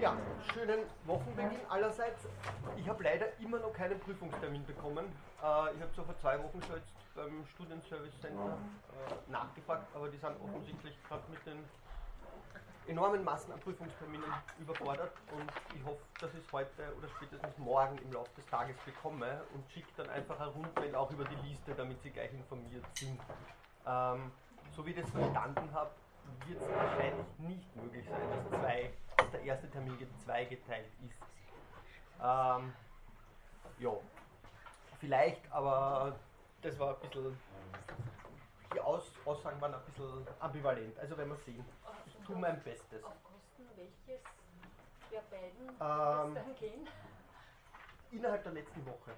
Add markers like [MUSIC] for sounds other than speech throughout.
Ja, schönen Wochenbeginn allerseits. Ich habe leider immer noch keinen Prüfungstermin bekommen. Äh, ich habe zwar vor zwei Wochen schon jetzt beim Studienservice Center äh, nachgefragt, aber die sind offensichtlich gerade mit den enormen Massen an Prüfungsterminen überfordert und ich hoffe, dass ich es heute oder spätestens morgen im Laufe des Tages bekomme und schicke dann einfach eine Rundmail auch über die Liste, damit Sie gleich informiert sind. Ähm, so wie ich das verstanden habe, wird es wahrscheinlich nicht möglich sein, dass, zwei, dass der erste Termin zweigeteilt ist. Ähm, ja, vielleicht, aber das war ein bisschen, die Aus Aussagen waren ein bisschen ambivalent. Also werden wir sehen. Ich tue mein Bestes. Auf Kosten welches der beiden Ähm, dann gehen? Innerhalb der letzten Woche.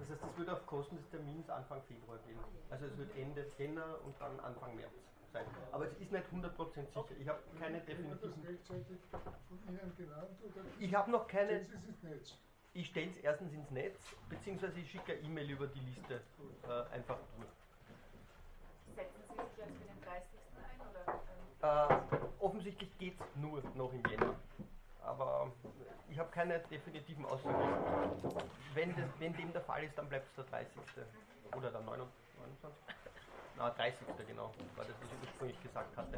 Das heißt, es wird auf Kosten des Termins Anfang Februar gehen. Also es wird Ende Jänner und dann Anfang März sein. Aber es ist nicht 100% sicher. Ich habe keine definitiven. Ich habe noch keine. Ich stelle es erstens ins Netz, beziehungsweise ich schicke eine E-Mail über die Liste äh, einfach durch. Setzen Sie sich jetzt für den 30. ein oder? Äh, offensichtlich geht es nur noch im Jänner. Aber ich habe keine definitiven Aussagen. Wenn, das, wenn dem der Fall ist, dann bleibt es der 30. Oder der 29. 29? Na, 30. genau, war das, was ich ursprünglich gesagt hatte.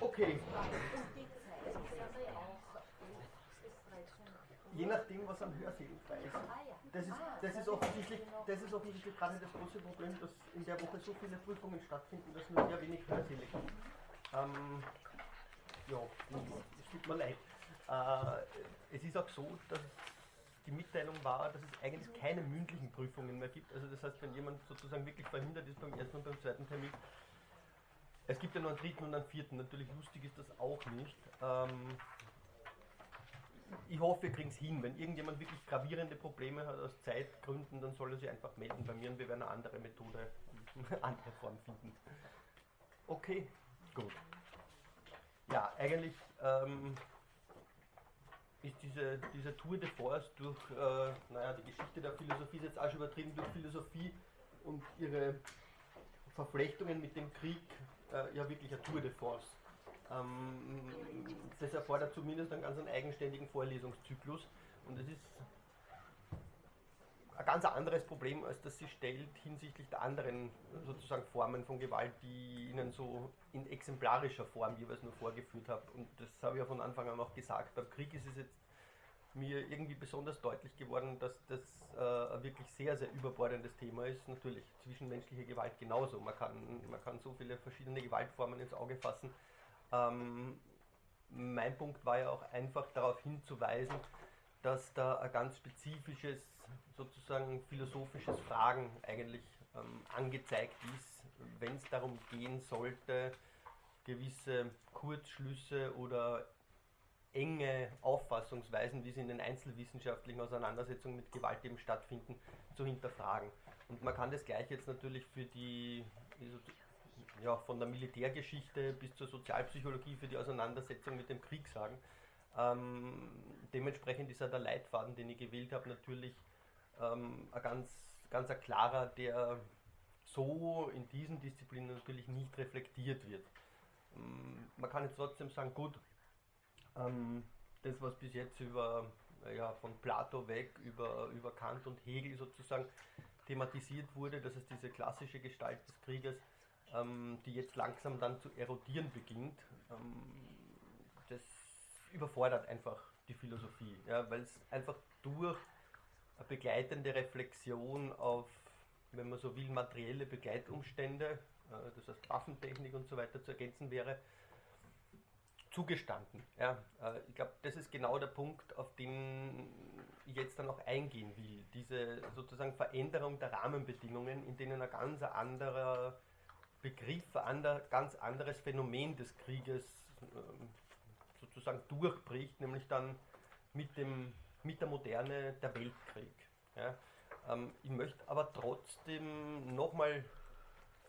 Okay, Und die Zeit ist aber auch 11 bis 13 je nachdem, was am Hörsälen frei ist. Das ist, das, ist offensichtlich, das ist offensichtlich gerade das große Problem, dass in der Woche so viele Prüfungen stattfinden, dass nur sehr wenig Hörsäle gibt. Ähm, ja, es tut mir leid. Äh, es ist auch so, dass die Mitteilung war, dass es eigentlich keine mündlichen Prüfungen mehr gibt. Also das heißt, wenn jemand sozusagen wirklich verhindert ist beim ersten und beim zweiten Termin, es gibt ja noch einen dritten und einen vierten. Natürlich lustig ist das auch nicht. Ähm, ich hoffe, wir kriegen es hin. Wenn irgendjemand wirklich gravierende Probleme hat aus Zeitgründen, dann soll er sich einfach melden bei mir und wir werden eine andere Methode, [LAUGHS] eine andere Form finden. Okay, gut. Ja, eigentlich ähm, ist diese, diese Tour de Force durch, äh, naja, die Geschichte der Philosophie ist jetzt auch schon übertrieben, durch Philosophie und ihre Verflechtungen mit dem Krieg äh, ja wirklich eine Tour de Force. Ähm, das erfordert zumindest einen ganz eigenständigen Vorlesungszyklus und es ist ein ganz anderes Problem, als das sie stellt hinsichtlich der anderen sozusagen Formen von Gewalt, die ich Ihnen so in exemplarischer Form jeweils nur vorgeführt habe. Und das habe ich ja von Anfang an auch gesagt. Beim Krieg ist es jetzt mir irgendwie besonders deutlich geworden, dass das äh, ein wirklich sehr, sehr überbordendes Thema ist. Natürlich zwischenmenschliche Gewalt genauso. Man kann, man kann so viele verschiedene Gewaltformen ins Auge fassen. Ähm, mein Punkt war ja auch einfach darauf hinzuweisen, dass da ein ganz spezifisches, sozusagen philosophisches Fragen eigentlich ähm, angezeigt ist, wenn es darum gehen sollte, gewisse Kurzschlüsse oder enge Auffassungsweisen, wie sie in den einzelwissenschaftlichen Auseinandersetzungen mit Gewalt eben stattfinden, zu hinterfragen. Und man kann das gleich jetzt natürlich für die, ja, von der Militärgeschichte bis zur Sozialpsychologie für die Auseinandersetzung mit dem Krieg sagen. Ähm, dementsprechend ist ja der Leitfaden, den ich gewählt habe, natürlich ähm, ein ganz, ganz ein klarer, der so in diesen Disziplinen natürlich nicht reflektiert wird. Ähm, man kann jetzt trotzdem sagen, gut, ähm, das, was bis jetzt über, ja, von Plato weg über, über Kant und Hegel sozusagen thematisiert wurde, dass es diese klassische Gestalt des Krieges, ähm, die jetzt langsam dann zu erodieren beginnt, ähm, das überfordert einfach die Philosophie, ja, weil es einfach durch eine begleitende Reflexion auf, wenn man so will, materielle Begleitumstände, äh, das heißt Waffentechnik und so weiter zu ergänzen wäre, zugestanden. Ja, äh, ich glaube, das ist genau der Punkt, auf den ich jetzt dann auch eingehen will. Diese sozusagen Veränderung der Rahmenbedingungen, in denen ein ganz anderer Begriff, ein ganz anderes Phänomen des Krieges ähm, sozusagen durchbricht, nämlich dann mit, dem, mit der Moderne der Weltkrieg. Ja. Ähm, ich möchte aber trotzdem nochmal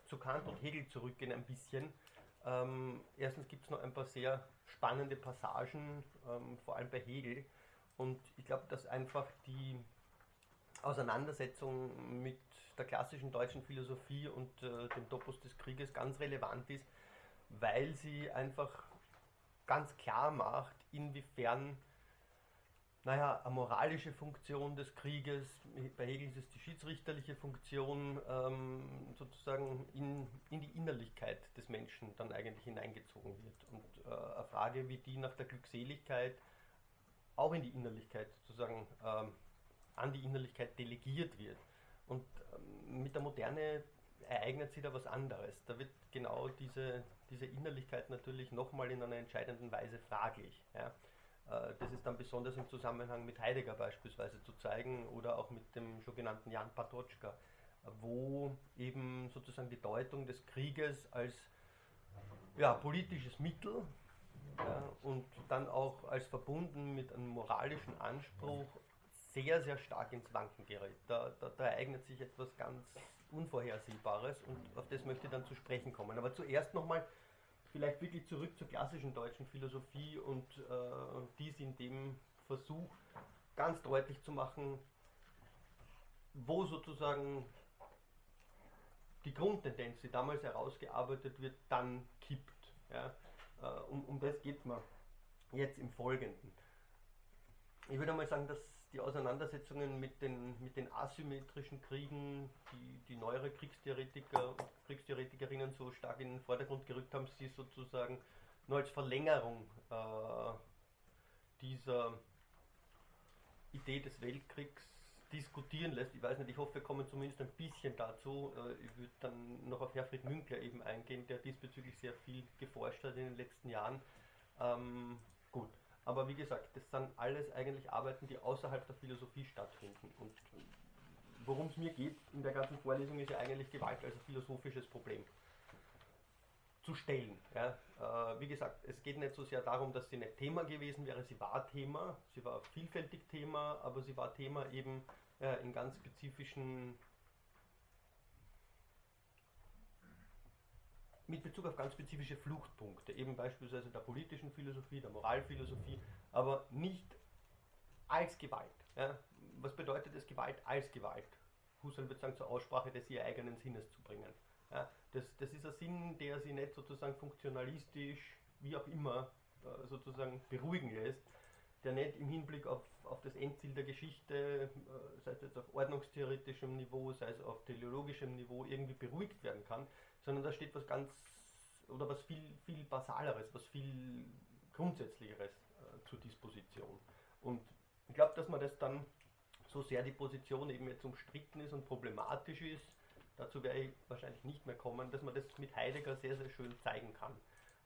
zu Kant und Hegel zurückgehen ein bisschen. Ähm, erstens gibt es noch ein paar sehr spannende Passagen, ähm, vor allem bei Hegel. Und ich glaube, dass einfach die Auseinandersetzung mit der klassischen deutschen Philosophie und äh, dem Topos des Krieges ganz relevant ist, weil sie einfach ganz klar macht, inwiefern naja, eine moralische Funktion des Krieges, bei Hegel ist es die schiedsrichterliche Funktion, ähm, sozusagen in, in die Innerlichkeit des Menschen dann eigentlich hineingezogen wird. Und äh, eine Frage wie die nach der Glückseligkeit auch in die Innerlichkeit sozusagen ähm, an die Innerlichkeit delegiert wird. Und ähm, mit der Moderne ereignet sich da was anderes. Da wird genau diese, diese Innerlichkeit natürlich nochmal in einer entscheidenden Weise fraglich. Ja. Äh, das ist dann besonders im Zusammenhang mit Heidegger beispielsweise zu zeigen oder auch mit dem sogenannten Jan Patočka, wo eben sozusagen die Deutung des Krieges als ja, politisches Mittel ja, und dann auch als verbunden mit einem moralischen Anspruch sehr, sehr stark ins Wanken gerät. Da, da, da ereignet sich etwas ganz Unvorhersehbares und auf das möchte ich dann zu sprechen kommen. Aber zuerst nochmal vielleicht wirklich zurück zur klassischen deutschen Philosophie und äh, dies in dem Versuch ganz deutlich zu machen, wo sozusagen die Grundtendenz, die damals herausgearbeitet wird, dann kippt. Ja? Äh, um, um das geht mir jetzt im Folgenden. Ich würde mal sagen, dass die Auseinandersetzungen mit den, mit den asymmetrischen Kriegen, die die neuere Kriegstheoretiker und Kriegstheoretikerinnen so stark in den Vordergrund gerückt haben, sie sozusagen nur als Verlängerung äh, dieser Idee des Weltkriegs diskutieren lässt. Ich weiß nicht, ich hoffe, wir kommen zumindest ein bisschen dazu. Äh, ich würde dann noch auf Herfried Münkler eben eingehen, der diesbezüglich sehr viel geforscht hat in den letzten Jahren. Ähm, gut. Aber wie gesagt, das sind alles eigentlich Arbeiten, die außerhalb der Philosophie stattfinden. Und worum es mir geht in der ganzen Vorlesung ist ja eigentlich Gewalt als ein philosophisches Problem zu stellen. Ja. Äh, wie gesagt, es geht nicht so sehr darum, dass sie nicht Thema gewesen wäre, sie war Thema, sie war vielfältig Thema, aber sie war Thema eben äh, in ganz spezifischen mit Bezug auf ganz spezifische Fluchtpunkte, eben beispielsweise der politischen Philosophie, der Moralphilosophie, aber nicht als Gewalt. Ja. Was bedeutet es, Gewalt als Gewalt? Husserl würde sagen, zur Aussprache des ihr eigenen Sinnes zu bringen. Ja. Das, das ist ein Sinn, der sie nicht sozusagen funktionalistisch, wie auch immer, äh, sozusagen beruhigen lässt, der nicht im Hinblick auf, auf das Endziel der Geschichte, äh, sei es jetzt auf ordnungstheoretischem Niveau, sei es auf teleologischem Niveau, irgendwie beruhigt werden kann, sondern da steht was ganz oder was viel, viel Basaleres, was viel Grundsätzlicheres äh, zur Disposition. Und ich glaube, dass man das dann, so sehr die Position eben jetzt umstritten ist und problematisch ist, dazu werde ich wahrscheinlich nicht mehr kommen, dass man das mit Heidegger sehr, sehr schön zeigen kann.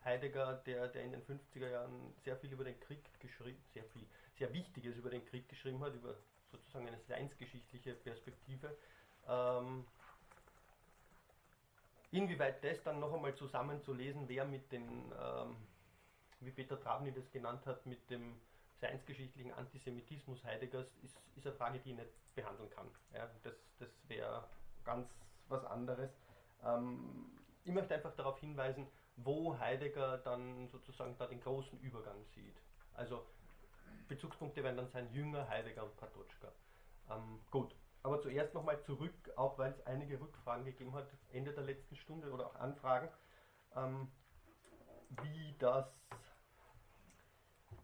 Heidegger, der, der in den 50er Jahren sehr viel über den Krieg geschrieben, sehr viel, sehr Wichtiges über den Krieg geschrieben hat, über sozusagen eine seinsgeschichtliche Perspektive, ähm, Inwieweit das dann noch einmal zusammenzulesen wäre mit den, ähm, wie Peter Travny das genannt hat, mit dem seinsgeschichtlichen Antisemitismus Heideggers, ist, ist eine Frage, die ich nicht behandeln kann. Ja, das das wäre ganz was anderes. Ähm, ich möchte einfach darauf hinweisen, wo Heidegger dann sozusagen da den großen Übergang sieht. Also Bezugspunkte werden dann sein Jünger, Heidegger und Patočka. Ähm, gut, aber zuerst nochmal zurück, auch weil es einige Rückfragen gegeben hat, Ende der letzten Stunde oder auch Anfragen, ähm, wie das,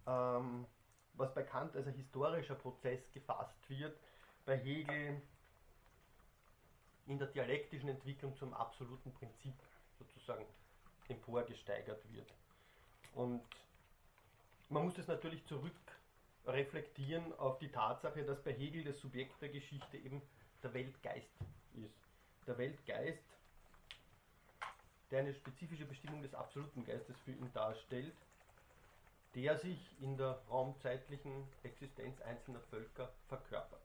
ähm, was bei Kant als ein historischer Prozess gefasst wird, bei Hegel in der dialektischen Entwicklung zum absoluten Prinzip sozusagen emporgesteigert wird. Und man muss das natürlich zurück reflektieren auf die Tatsache, dass bei Hegel das Subjekt der Geschichte eben der Weltgeist ist. Der Weltgeist, der eine spezifische Bestimmung des absoluten Geistes für ihn darstellt, der sich in der raumzeitlichen Existenz einzelner Völker verkörpert.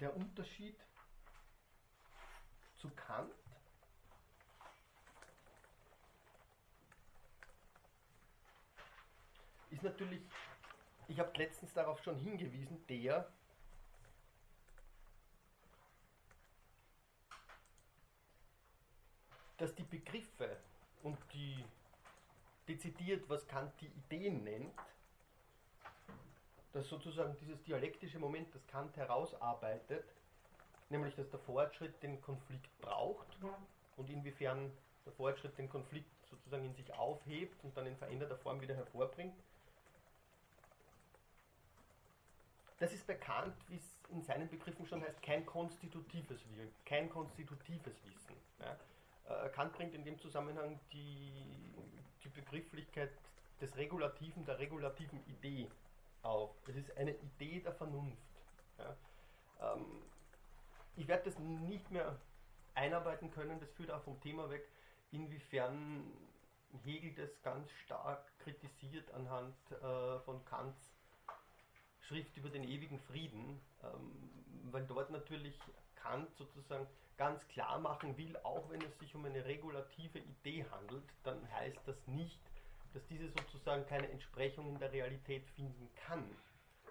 Der Unterschied zu Kant. Ist natürlich, ich habe letztens darauf schon hingewiesen, der, dass die Begriffe und die dezidiert, was Kant die Ideen nennt, dass sozusagen dieses dialektische Moment, das Kant herausarbeitet, nämlich dass der Fortschritt den Konflikt braucht und inwiefern der Fortschritt den Konflikt sozusagen in sich aufhebt und dann in veränderter Form wieder hervorbringt. Das ist bekannt, wie es in seinen Begriffen schon heißt, kein konstitutives Wissen. Kein konstitutives Wissen. Ja. Äh, Kant bringt in dem Zusammenhang die, die Begrifflichkeit des Regulativen, der regulativen Idee auf. Es ist eine Idee der Vernunft. Ja. Ähm, ich werde das nicht mehr einarbeiten können, das führt auch vom Thema weg, inwiefern Hegel das ganz stark kritisiert anhand äh, von Kants Schrift über den ewigen Frieden, ähm, weil dort natürlich Kant sozusagen ganz klar machen will, auch wenn es sich um eine regulative Idee handelt, dann heißt das nicht, dass diese sozusagen keine Entsprechung in der Realität finden kann.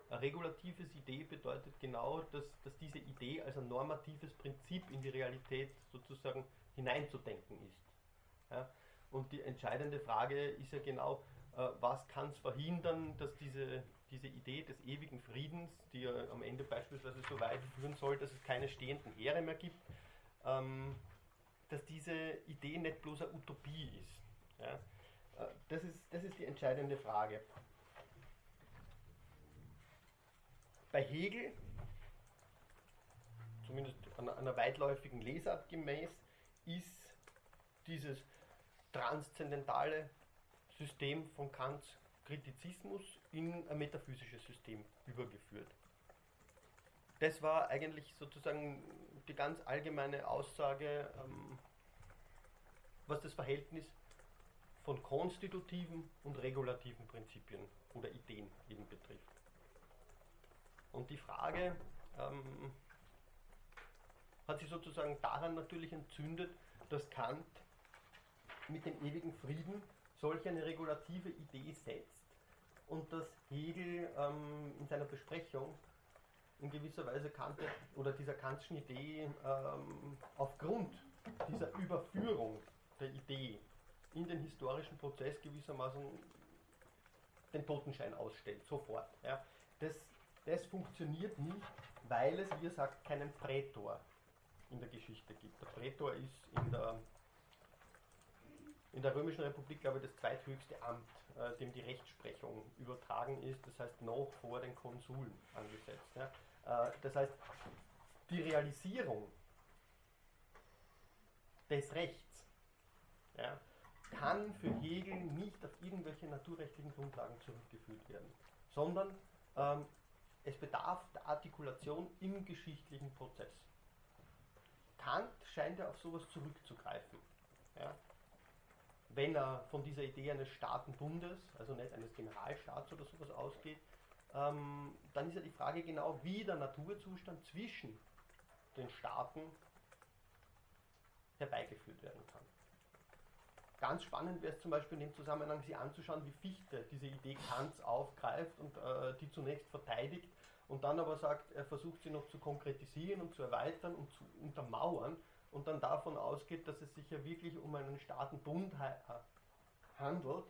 Eine regulatives Idee bedeutet genau, dass, dass diese Idee als ein normatives Prinzip in die Realität sozusagen hineinzudenken ist. Ja? Und die entscheidende Frage ist ja genau, äh, was kann es verhindern, dass diese, diese Idee des ewigen Friedens, die ja am Ende beispielsweise so weit führen soll, dass es keine stehenden Heere mehr gibt, ähm, dass diese Idee nicht bloß eine Utopie ist. Ja? Das, ist das ist die entscheidende Frage. Bei Hegel, zumindest einer, einer weitläufigen Lesart gemäß, ist dieses transzendentale System von Kants Kritizismus in ein metaphysisches System übergeführt. Das war eigentlich sozusagen die ganz allgemeine Aussage, ähm, was das Verhältnis von konstitutiven und regulativen Prinzipien oder Ideen eben betrifft. Und die Frage ähm, hat sich sozusagen daran natürlich entzündet, dass Kant mit dem ewigen Frieden solch eine regulative Idee setzt und dass Hegel ähm, in seiner Besprechung in gewisser Weise kannte oder dieser Kantschen Idee ähm, aufgrund dieser Überführung der Idee in den historischen Prozess gewissermaßen den Totenschein ausstellt, sofort. Ja. Das, das funktioniert nicht, weil es, wie er sagt, keinen Prätor in der Geschichte gibt. Der Prätor ist in der, in der Römischen Republik, glaube ich, das zweithöchste Amt, äh, dem die Rechtsprechung übertragen ist, das heißt noch vor den Konsuln angesetzt. Ja. Äh, das heißt, die Realisierung des Rechts ja, kann für Hegel nicht auf irgendwelche naturrechtlichen Grundlagen zurückgeführt werden, sondern ähm, es bedarf der Artikulation im geschichtlichen Prozess. Kant scheint ja auf sowas zurückzugreifen. Ja? Wenn er von dieser Idee eines Staatenbundes, also nicht eines Generalstaats oder sowas ausgeht, ähm, dann ist ja die Frage genau, wie der Naturzustand zwischen den Staaten herbeigeführt werden kann. Ganz spannend wäre es zum Beispiel in dem Zusammenhang, sich anzuschauen, wie Fichte diese Idee Kants aufgreift und äh, die zunächst verteidigt und dann aber sagt, er versucht sie noch zu konkretisieren und zu erweitern und zu untermauern und dann davon ausgeht, dass es sich ja wirklich um einen Staatenbund handelt,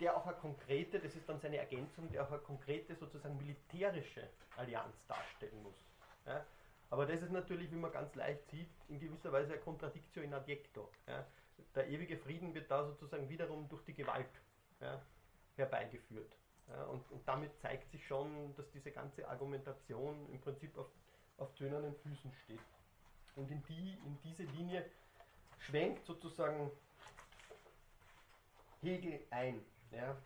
der auch eine konkrete, das ist dann seine Ergänzung, der auch eine konkrete sozusagen militärische Allianz darstellen muss. Ja? Aber das ist natürlich, wie man ganz leicht sieht, in gewisser Weise eine Contradictio in adjecto. Ja? Der ewige Frieden wird da sozusagen wiederum durch die Gewalt ja, herbeigeführt. Und, und, damit zeigt sich schon, dass diese ganze Argumentation im Prinzip auf, auf tönernen Füßen steht. Und in, die, in diese Linie schwenkt sozusagen Hegel ein. Ja.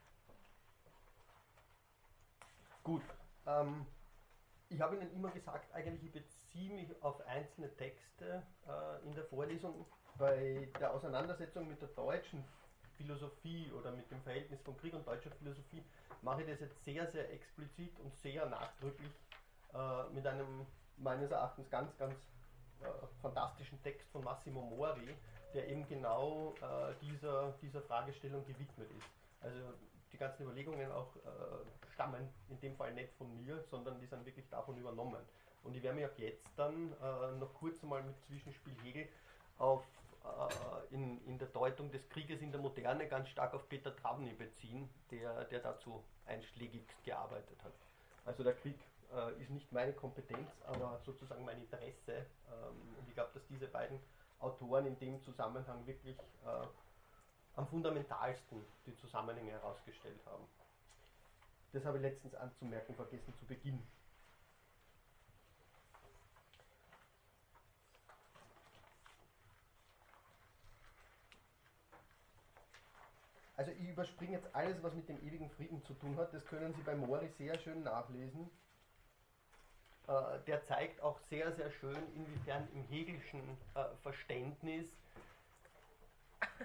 Gut. Ähm, ich habe Ihnen immer gesagt, eigentlich ich beziehe mich auf einzelne Texte äh, in der Vorlesung. Bei der Auseinandersetzung mit der deutschen Philosophie oder mit dem Verhältnis von Krieg und deutscher Philosophie mache ich das jetzt sehr, sehr explizit und sehr nachdrücklich äh, mit einem meines Erachtens ganz, ganz äh, fantastischen Text von Massimo Mori, der eben genau äh, dieser, dieser Fragestellung gewidmet ist. Also die ganzen Überlegungen auch äh, stammen in dem Fall nicht von mir, sondern die sind wirklich davon übernommen. Und ich werde mich auch jetzt dann äh, noch kurz einmal mit Zwischenspiel Hegel auf, äh, in, in der Deutung des Krieges in der Moderne ganz stark auf Peter Travny beziehen, der, der dazu einschlägig gearbeitet hat. Also der Krieg äh, ist nicht meine Kompetenz, aber sozusagen mein Interesse. Ähm, und ich glaube, dass diese beiden Autoren in dem Zusammenhang wirklich äh, am fundamentalsten die Zusammenhänge herausgestellt haben. Das habe ich letztens anzumerken vergessen zu Beginn. Also ich überspringe jetzt alles, was mit dem ewigen Frieden zu tun hat. Das können Sie bei Mori sehr schön nachlesen. Äh, der zeigt auch sehr, sehr schön, inwiefern im hegelischen äh, Verständnis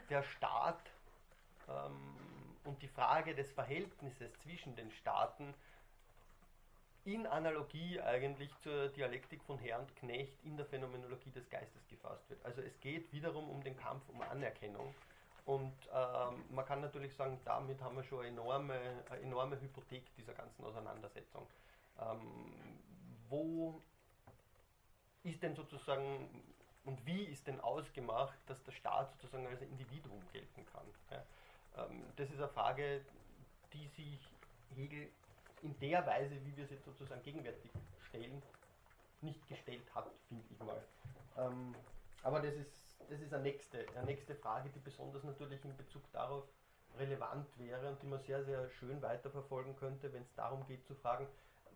der Staat ähm, und die Frage des Verhältnisses zwischen den Staaten in Analogie eigentlich zur Dialektik von Herr und Knecht in der Phänomenologie des Geistes gefasst wird. Also es geht wiederum um den Kampf um Anerkennung. Und ähm, man kann natürlich sagen, damit haben wir schon eine enorme, eine enorme Hypothek dieser ganzen Auseinandersetzung. Ähm, wo ist denn sozusagen und wie ist denn ausgemacht, dass der Staat sozusagen als Individuum gelten kann? Ja? Ähm, das ist eine Frage, die sich Hegel in der Weise, wie wir sie sozusagen gegenwärtig stellen, nicht gestellt hat, finde ich mal. Ähm, aber das ist, das ist eine, nächste, eine nächste Frage, die besonders natürlich in Bezug darauf relevant wäre und die man sehr, sehr schön weiterverfolgen könnte, wenn es darum geht zu fragen,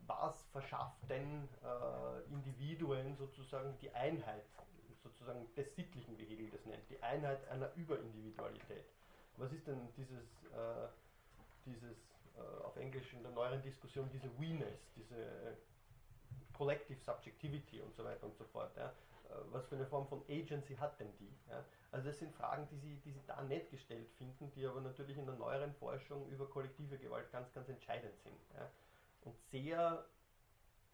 was verschafft denn äh, Individuen sozusagen die Einheit, sozusagen des Sittlichen, wie Hegel das nennt, die Einheit einer Überindividualität. Was ist denn dieses, äh, dieses äh, auf Englisch in der neueren Diskussion, diese We-ness, diese Collective Subjectivity und so weiter und so fort. Ja? Äh, was für eine Form von Agency hat denn die? Ja? Also das sind Fragen, die Sie, die Sie da nicht gestellt finden, die aber natürlich in der neueren Forschung über kollektive Gewalt ganz, ganz entscheidend sind. Ja? Und sehr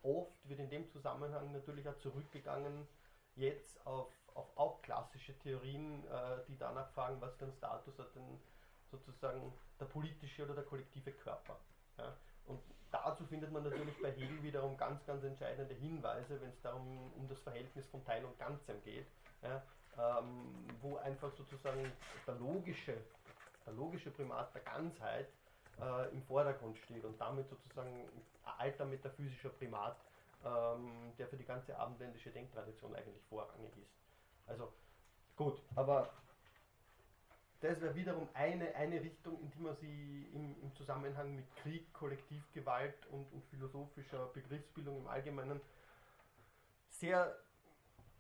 oft wird in dem Zusammenhang natürlich auch zurückgegangen jetzt auf, auf klassische Theorien, äh, die danach fragen, was für einen Status hat denn sozusagen der politische oder der kollektive Körper. Ja? Und dazu findet man natürlich bei Hegel wiederum ganz, ganz entscheidende Hinweise, wenn es darum um das Verhältnis von Teil und Ganzem geht, ja? ähm, wo einfach sozusagen der logische, der logische Primat der Ganzheit äh, im Vordergrund steht und damit sozusagen ein alter metaphysischer Primat, ähm, der für die ganze abendländische Denktradition eigentlich vorrangig ist. Also gut, aber das wäre wiederum eine, eine Richtung, in die man sie im, im Zusammenhang mit Krieg, Kollektivgewalt und, und philosophischer Begriffsbildung im Allgemeinen sehr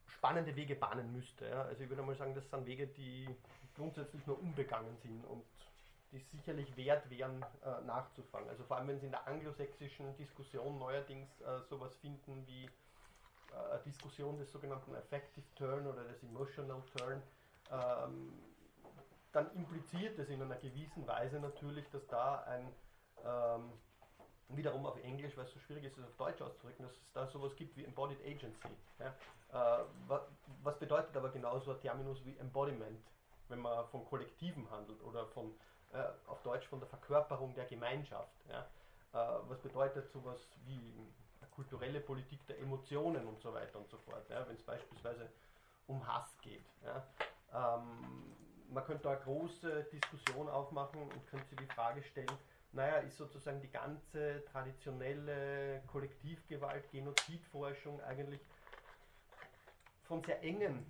spannende Wege bahnen müsste. Ja. Also ich würde mal sagen, das sind Wege, die grundsätzlich nur unbegangen sind und die sicherlich wert wären, äh, nachzufangen. Also vor allem, wenn Sie in der anglosächsischen Diskussion neuerdings äh, sowas finden wie äh, Diskussion des sogenannten Affective Turn oder des Emotional Turn, ähm, dann impliziert es in einer gewissen Weise natürlich, dass da ein, ähm, wiederum auf Englisch, weil es so schwierig ist, es auf Deutsch auszudrücken, dass es da sowas gibt wie Embodied Agency. Ja? Äh, was bedeutet aber genauso ein Terminus wie Embodiment, wenn man von Kollektiven handelt oder von äh, auf Deutsch von der Verkörperung der Gemeinschaft. Ja? Äh, was bedeutet sowas wie kulturelle Politik der Emotionen und so weiter und so fort, ja? wenn es beispielsweise um Hass geht. Ja? Ähm, man könnte da eine große Diskussion aufmachen und könnte sich die Frage stellen, naja, ist sozusagen die ganze traditionelle Kollektivgewalt, Genozidforschung eigentlich von sehr engen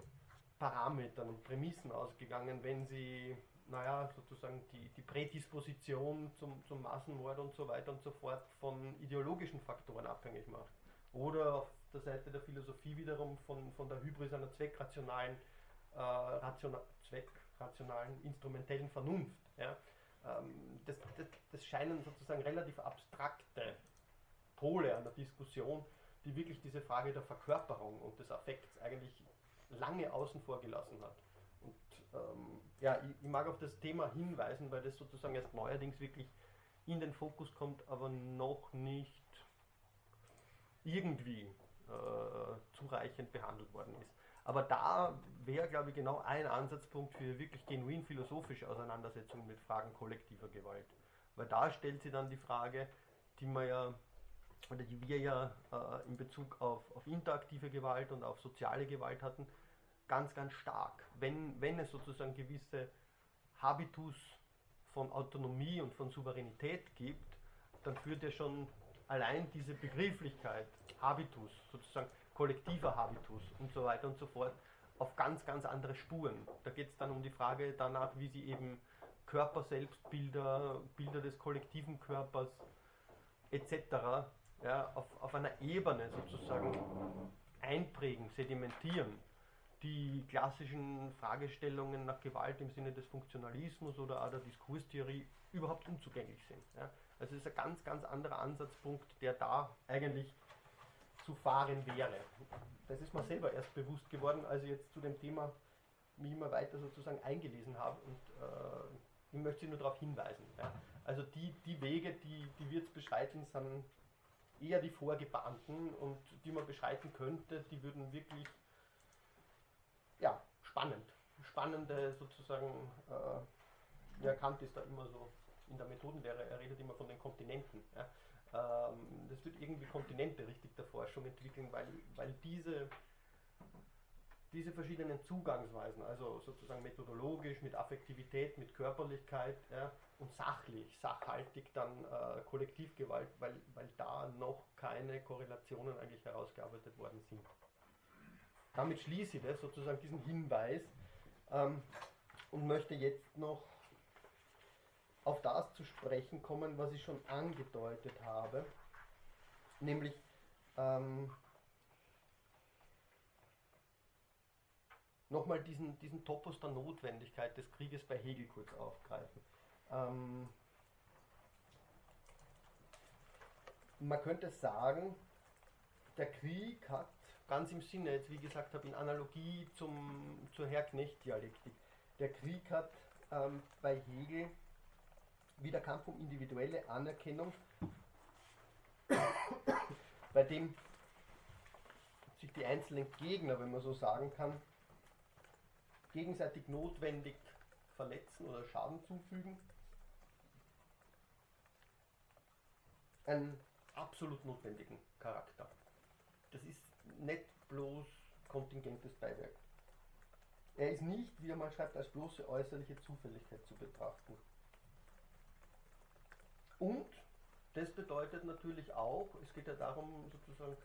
Parametern und Prämissen ausgegangen, wenn sie naja, sozusagen die, die Prädisposition zum, zum Massenmord und so weiter und so fort von ideologischen Faktoren abhängig macht. Oder auf der Seite der Philosophie wiederum von, von der Hybris einer zweckrationalen, äh, rationa, zweckrationalen, instrumentellen Vernunft. Ja? Ähm, das, das, das scheinen sozusagen relativ abstrakte Pole einer Diskussion, die wirklich diese Frage der Verkörperung und des Affekts eigentlich lange außen vor gelassen hat. Ähm, ja, ich, ich, mag auf das Thema hinweisen, weil das sozusagen erst neuerdings wirklich in den Fokus kommt, aber noch nicht irgendwie äh, zureichend behandelt worden ist. Aber da wäre, glaube ich, genau ein Ansatzpunkt für wirklich genuin philosophische Auseinandersetzungen mit Fragen kollektiver Gewalt. Weil da stellt sie dann die Frage, die man ja, oder die wir ja äh, in Bezug auf, auf interaktive Gewalt und auf soziale Gewalt hatten, ganz, ganz stark. Wenn, wenn es sozusagen gewisse Habitus von Autonomie und von Souveränität gibt, dann führt ja schon allein diese Begrifflichkeit, Habitus, sozusagen kollektiver Habitus und so weiter und so fort, auf ganz, ganz andere Spuren. Da geht es dann um die Frage danach, wie sie eben Körper, Selbstbilder, Bilder des kollektiven Körpers etc. Ja, auf, auf einer Ebene sozusagen einprägen, sedimentieren, die klassischen Fragestellungen nach Gewalt im Sinne des Funktionalismus oder auch der Diskurstheorie überhaupt unzugänglich sind. Ja. Also es ist ein ganz, ganz anderer Ansatzpunkt, der da eigentlich zu fahren wäre. Das ist mir selber erst bewusst geworden, als ich jetzt zu dem Thema mich immer weiter sozusagen eingelesen habe und äh, ich möchte Sie nur darauf hinweisen. Ja. Also die, die Wege, die, die wir jetzt beschreiten, sind eher die vorgebahnten und die man beschreiten könnte, die würden wirklich spannend. Spannende sozusagen, äh, ja, Kant ist da immer so in der Methodenlehre, er redet immer von den Kontinenten. Ja. Ähm, das wird irgendwie Kontinente richtig der Forschung entwickeln, weil, weil diese, diese verschiedenen Zugangsweisen, also sozusagen methodologisch, mit Affektivität, mit Körperlichkeit ja, und sachlich, sachhaltig dann äh, Kollektivgewalt, weil, weil da noch keine Korrelationen eigentlich herausgearbeitet worden sind. Damit schließe ich das, sozusagen diesen Hinweis ähm, und möchte jetzt noch auf das zu sprechen kommen, was ich schon angedeutet habe, nämlich ähm, nochmal diesen, diesen Topos der Notwendigkeit des Krieges bei Hegel kurz aufgreifen. Ähm, man könnte sagen, der Krieg hat ganz im Sinne, jetzt wie gesagt habe, in Analogie zum, zur Herr-Knecht-Dialektik, der Krieg hat ähm, bei Hegel wie der Kampf um individuelle Anerkennung, bei dem sich die einzelnen Gegner, wenn man so sagen kann, gegenseitig notwendig verletzen oder Schaden zufügen, einen absolut notwendigen Charakter. Das ist nicht bloß kontingentes Beiwerk. Er ist nicht, wie er mal schreibt, als bloße äußerliche Zufälligkeit zu betrachten. Und das bedeutet natürlich auch, es geht ja darum, sozusagen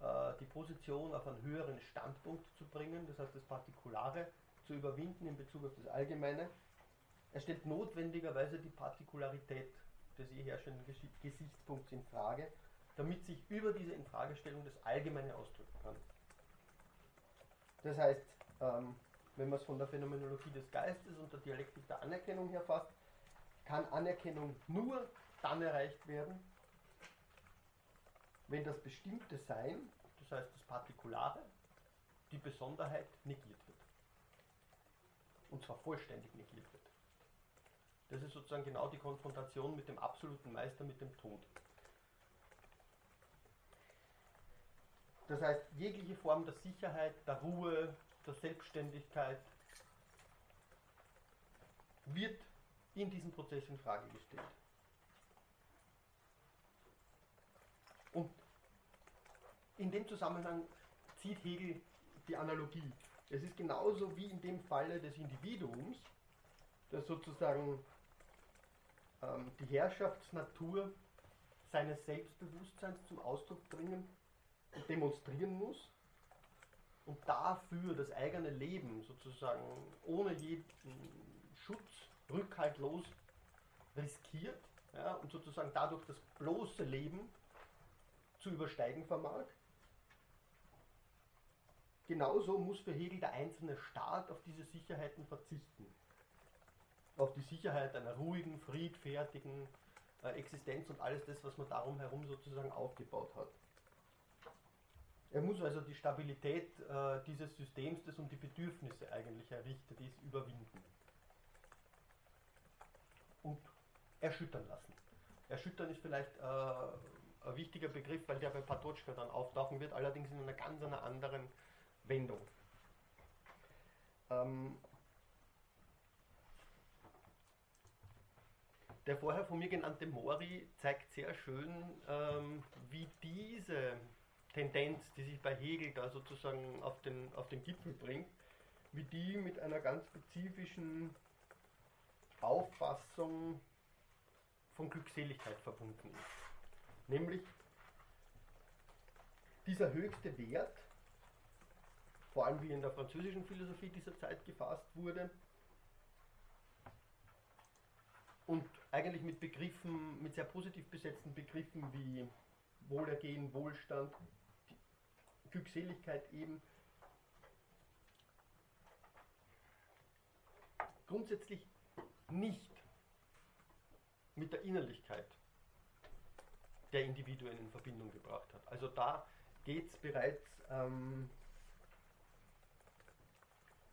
äh, die Position auf einen höheren Standpunkt zu bringen, das heißt das Partikulare zu überwinden in Bezug auf das Allgemeine. Er stellt notwendigerweise die Partikularität des je herrschenden Gesichtspunkts in Frage, damit sich über diese Infragestellung das Allgemeine ausdrücken kann. Das heißt, ähm, wenn man es von der Phänomenologie des Geistes und der Dialektik der Anerkennung her fasst, kann Anerkennung nur dann erreicht werden, wenn das bestimmte Sein, das heißt das Partikulare, die Besonderheit negiert wird. Und zwar vollständig negiert wird. Das ist sozusagen genau die Konfrontation mit dem absoluten Meister, mit dem Tod. Das heißt, jegliche Form der Sicherheit, der Ruhe, der Selbstständigkeit wird in diesem Prozess in Frage gestellt. Und in dem Zusammenhang zieht Hegel die Analogie. Es ist genauso wie in dem Falle des Individuums, das sozusagen ähm, die Herrschaftsnatur seines Selbstbewusstseins zum Ausdruck bringen demonstrieren muss und dafür das eigene Leben sozusagen ohne jeden Schutz rückhaltlos riskiert ja, und sozusagen dadurch das bloße Leben zu übersteigen vermag. Genauso muss für Hegel der einzelne Staat auf diese Sicherheiten verzichten. Auf die Sicherheit einer ruhigen, friedfertigen äh, Existenz und alles das, was man darum herum sozusagen aufgebaut hat. Er muss also die Stabilität äh, dieses Systems, das um die Bedürfnisse eigentlich errichtet ist, überwinden. Und erschüttern lassen. Erschüttern ist vielleicht äh, ein wichtiger Begriff, weil der bei Patočka dann auftauchen wird, allerdings in einer ganz einer anderen Wendung. Ähm der vorher von mir genannte Mori zeigt sehr schön, ähm, wie diese Tendenz, die sich bei Hegel da sozusagen auf den, auf den Gipfel bringt, wie die mit einer ganz spezifischen Auffassung von Glückseligkeit verbunden ist. Nämlich dieser höchste Wert, vor allem wie in der französischen Philosophie dieser Zeit gefasst wurde, und eigentlich mit Begriffen, mit sehr positiv besetzten Begriffen wie Wohlergehen, Wohlstand, Glückseligkeit eben, grundsätzlich nicht mit der Innerlichkeit der Individuen in Verbindung gebracht hat. Also da geht es bereits ähm,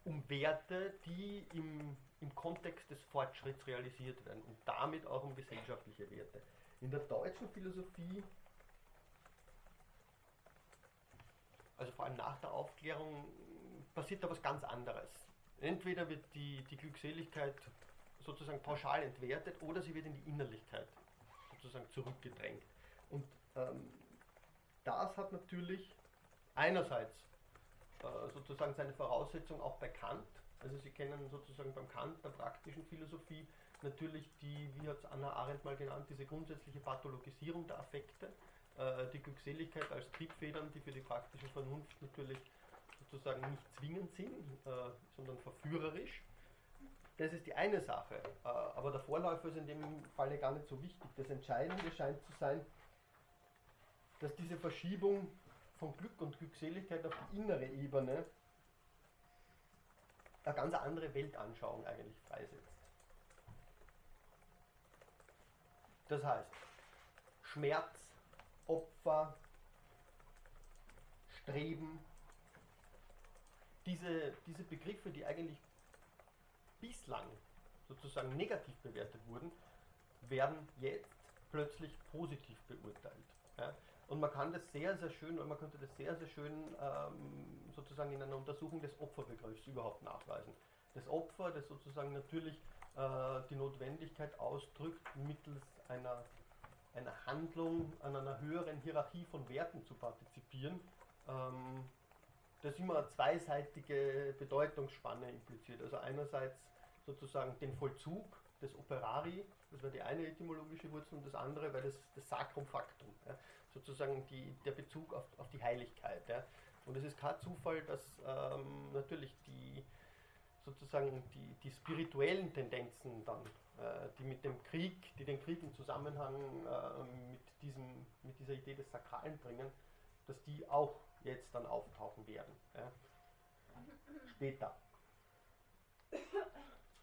um Werte, die im, im Kontext des Fortschritts realisiert werden und damit auch um gesellschaftliche Werte. In der deutschen Philosophie, also vor allem nach der Aufklärung, passiert da was ganz anderes. Entweder wird die, die Glückseligkeit sozusagen pauschal entwertet oder sie wird in die Innerlichkeit sozusagen zurückgedrängt. Und ähm, das hat natürlich einerseits äh, sozusagen seine Voraussetzung auch bei Kant. Also Sie kennen sozusagen beim Kant der praktischen Philosophie natürlich die, wie hat es Anna Arendt mal genannt, diese grundsätzliche Pathologisierung der Affekte, äh, die Glückseligkeit als Triebfedern, die für die praktische Vernunft natürlich sozusagen nicht zwingend sind, äh, sondern verführerisch. Das ist die eine Sache, äh, aber der Vorläufer ist in dem Falle gar nicht so wichtig. Das Entscheidende scheint zu sein, dass diese Verschiebung von Glück und Glückseligkeit auf die innere Ebene eine ganz andere Weltanschauung eigentlich freisetzt. Das heißt, Schmerz, Opfer, Streben, diese, diese Begriffe, die eigentlich bislang sozusagen negativ bewertet wurden, werden jetzt plötzlich positiv beurteilt. Ja? Und man kann das sehr, sehr schön, man könnte das sehr, sehr schön ähm, sozusagen in einer Untersuchung des Opferbegriffs überhaupt nachweisen. Das Opfer, das sozusagen natürlich äh, die Notwendigkeit ausdrückt, mittels einer, einer Handlung an einer höheren Hierarchie von Werten zu partizipieren, ähm, das immer eine zweiseitige Bedeutungsspanne impliziert. Also einerseits sozusagen den Vollzug des Operari, das wäre die eine etymologische Wurzel und das andere wäre das, das Sacrum Factum. Ja sozusagen die, der Bezug auf, auf die Heiligkeit. Ja. Und es ist kein Zufall, dass ähm, natürlich die sozusagen die, die spirituellen Tendenzen dann, äh, die mit dem Krieg, die den Krieg im Zusammenhang äh, mit, diesem, mit dieser Idee des Sakralen bringen, dass die auch jetzt dann auftauchen werden. Ja. Später.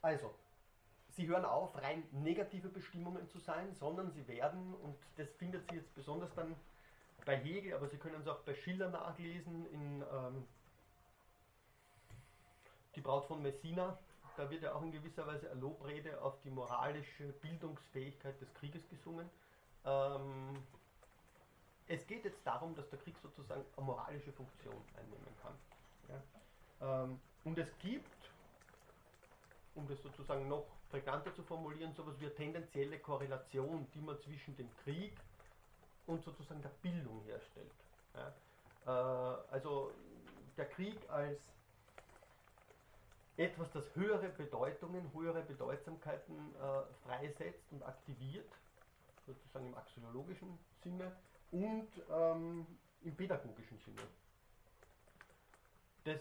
Also, sie hören auf, rein negative Bestimmungen zu sein, sondern sie werden, und das findet sie jetzt besonders dann bei Hegel, aber Sie können es auch bei Schiller nachlesen, in ähm, Die Braut von Messina, da wird ja auch in gewisser Weise eine Lobrede auf die moralische Bildungsfähigkeit des Krieges gesungen. Ähm, es geht jetzt darum, dass der Krieg sozusagen eine moralische Funktion einnehmen kann. Ja? Ähm, und es gibt, um das sozusagen noch prägnanter zu formulieren, sowas wie eine tendenzielle Korrelation, die man zwischen dem Krieg und sozusagen der Bildung herstellt. Ja? Äh, also der Krieg als etwas, das höhere Bedeutungen, höhere Bedeutsamkeiten äh, freisetzt und aktiviert, sozusagen im axiologischen Sinne und ähm, im pädagogischen Sinne. Das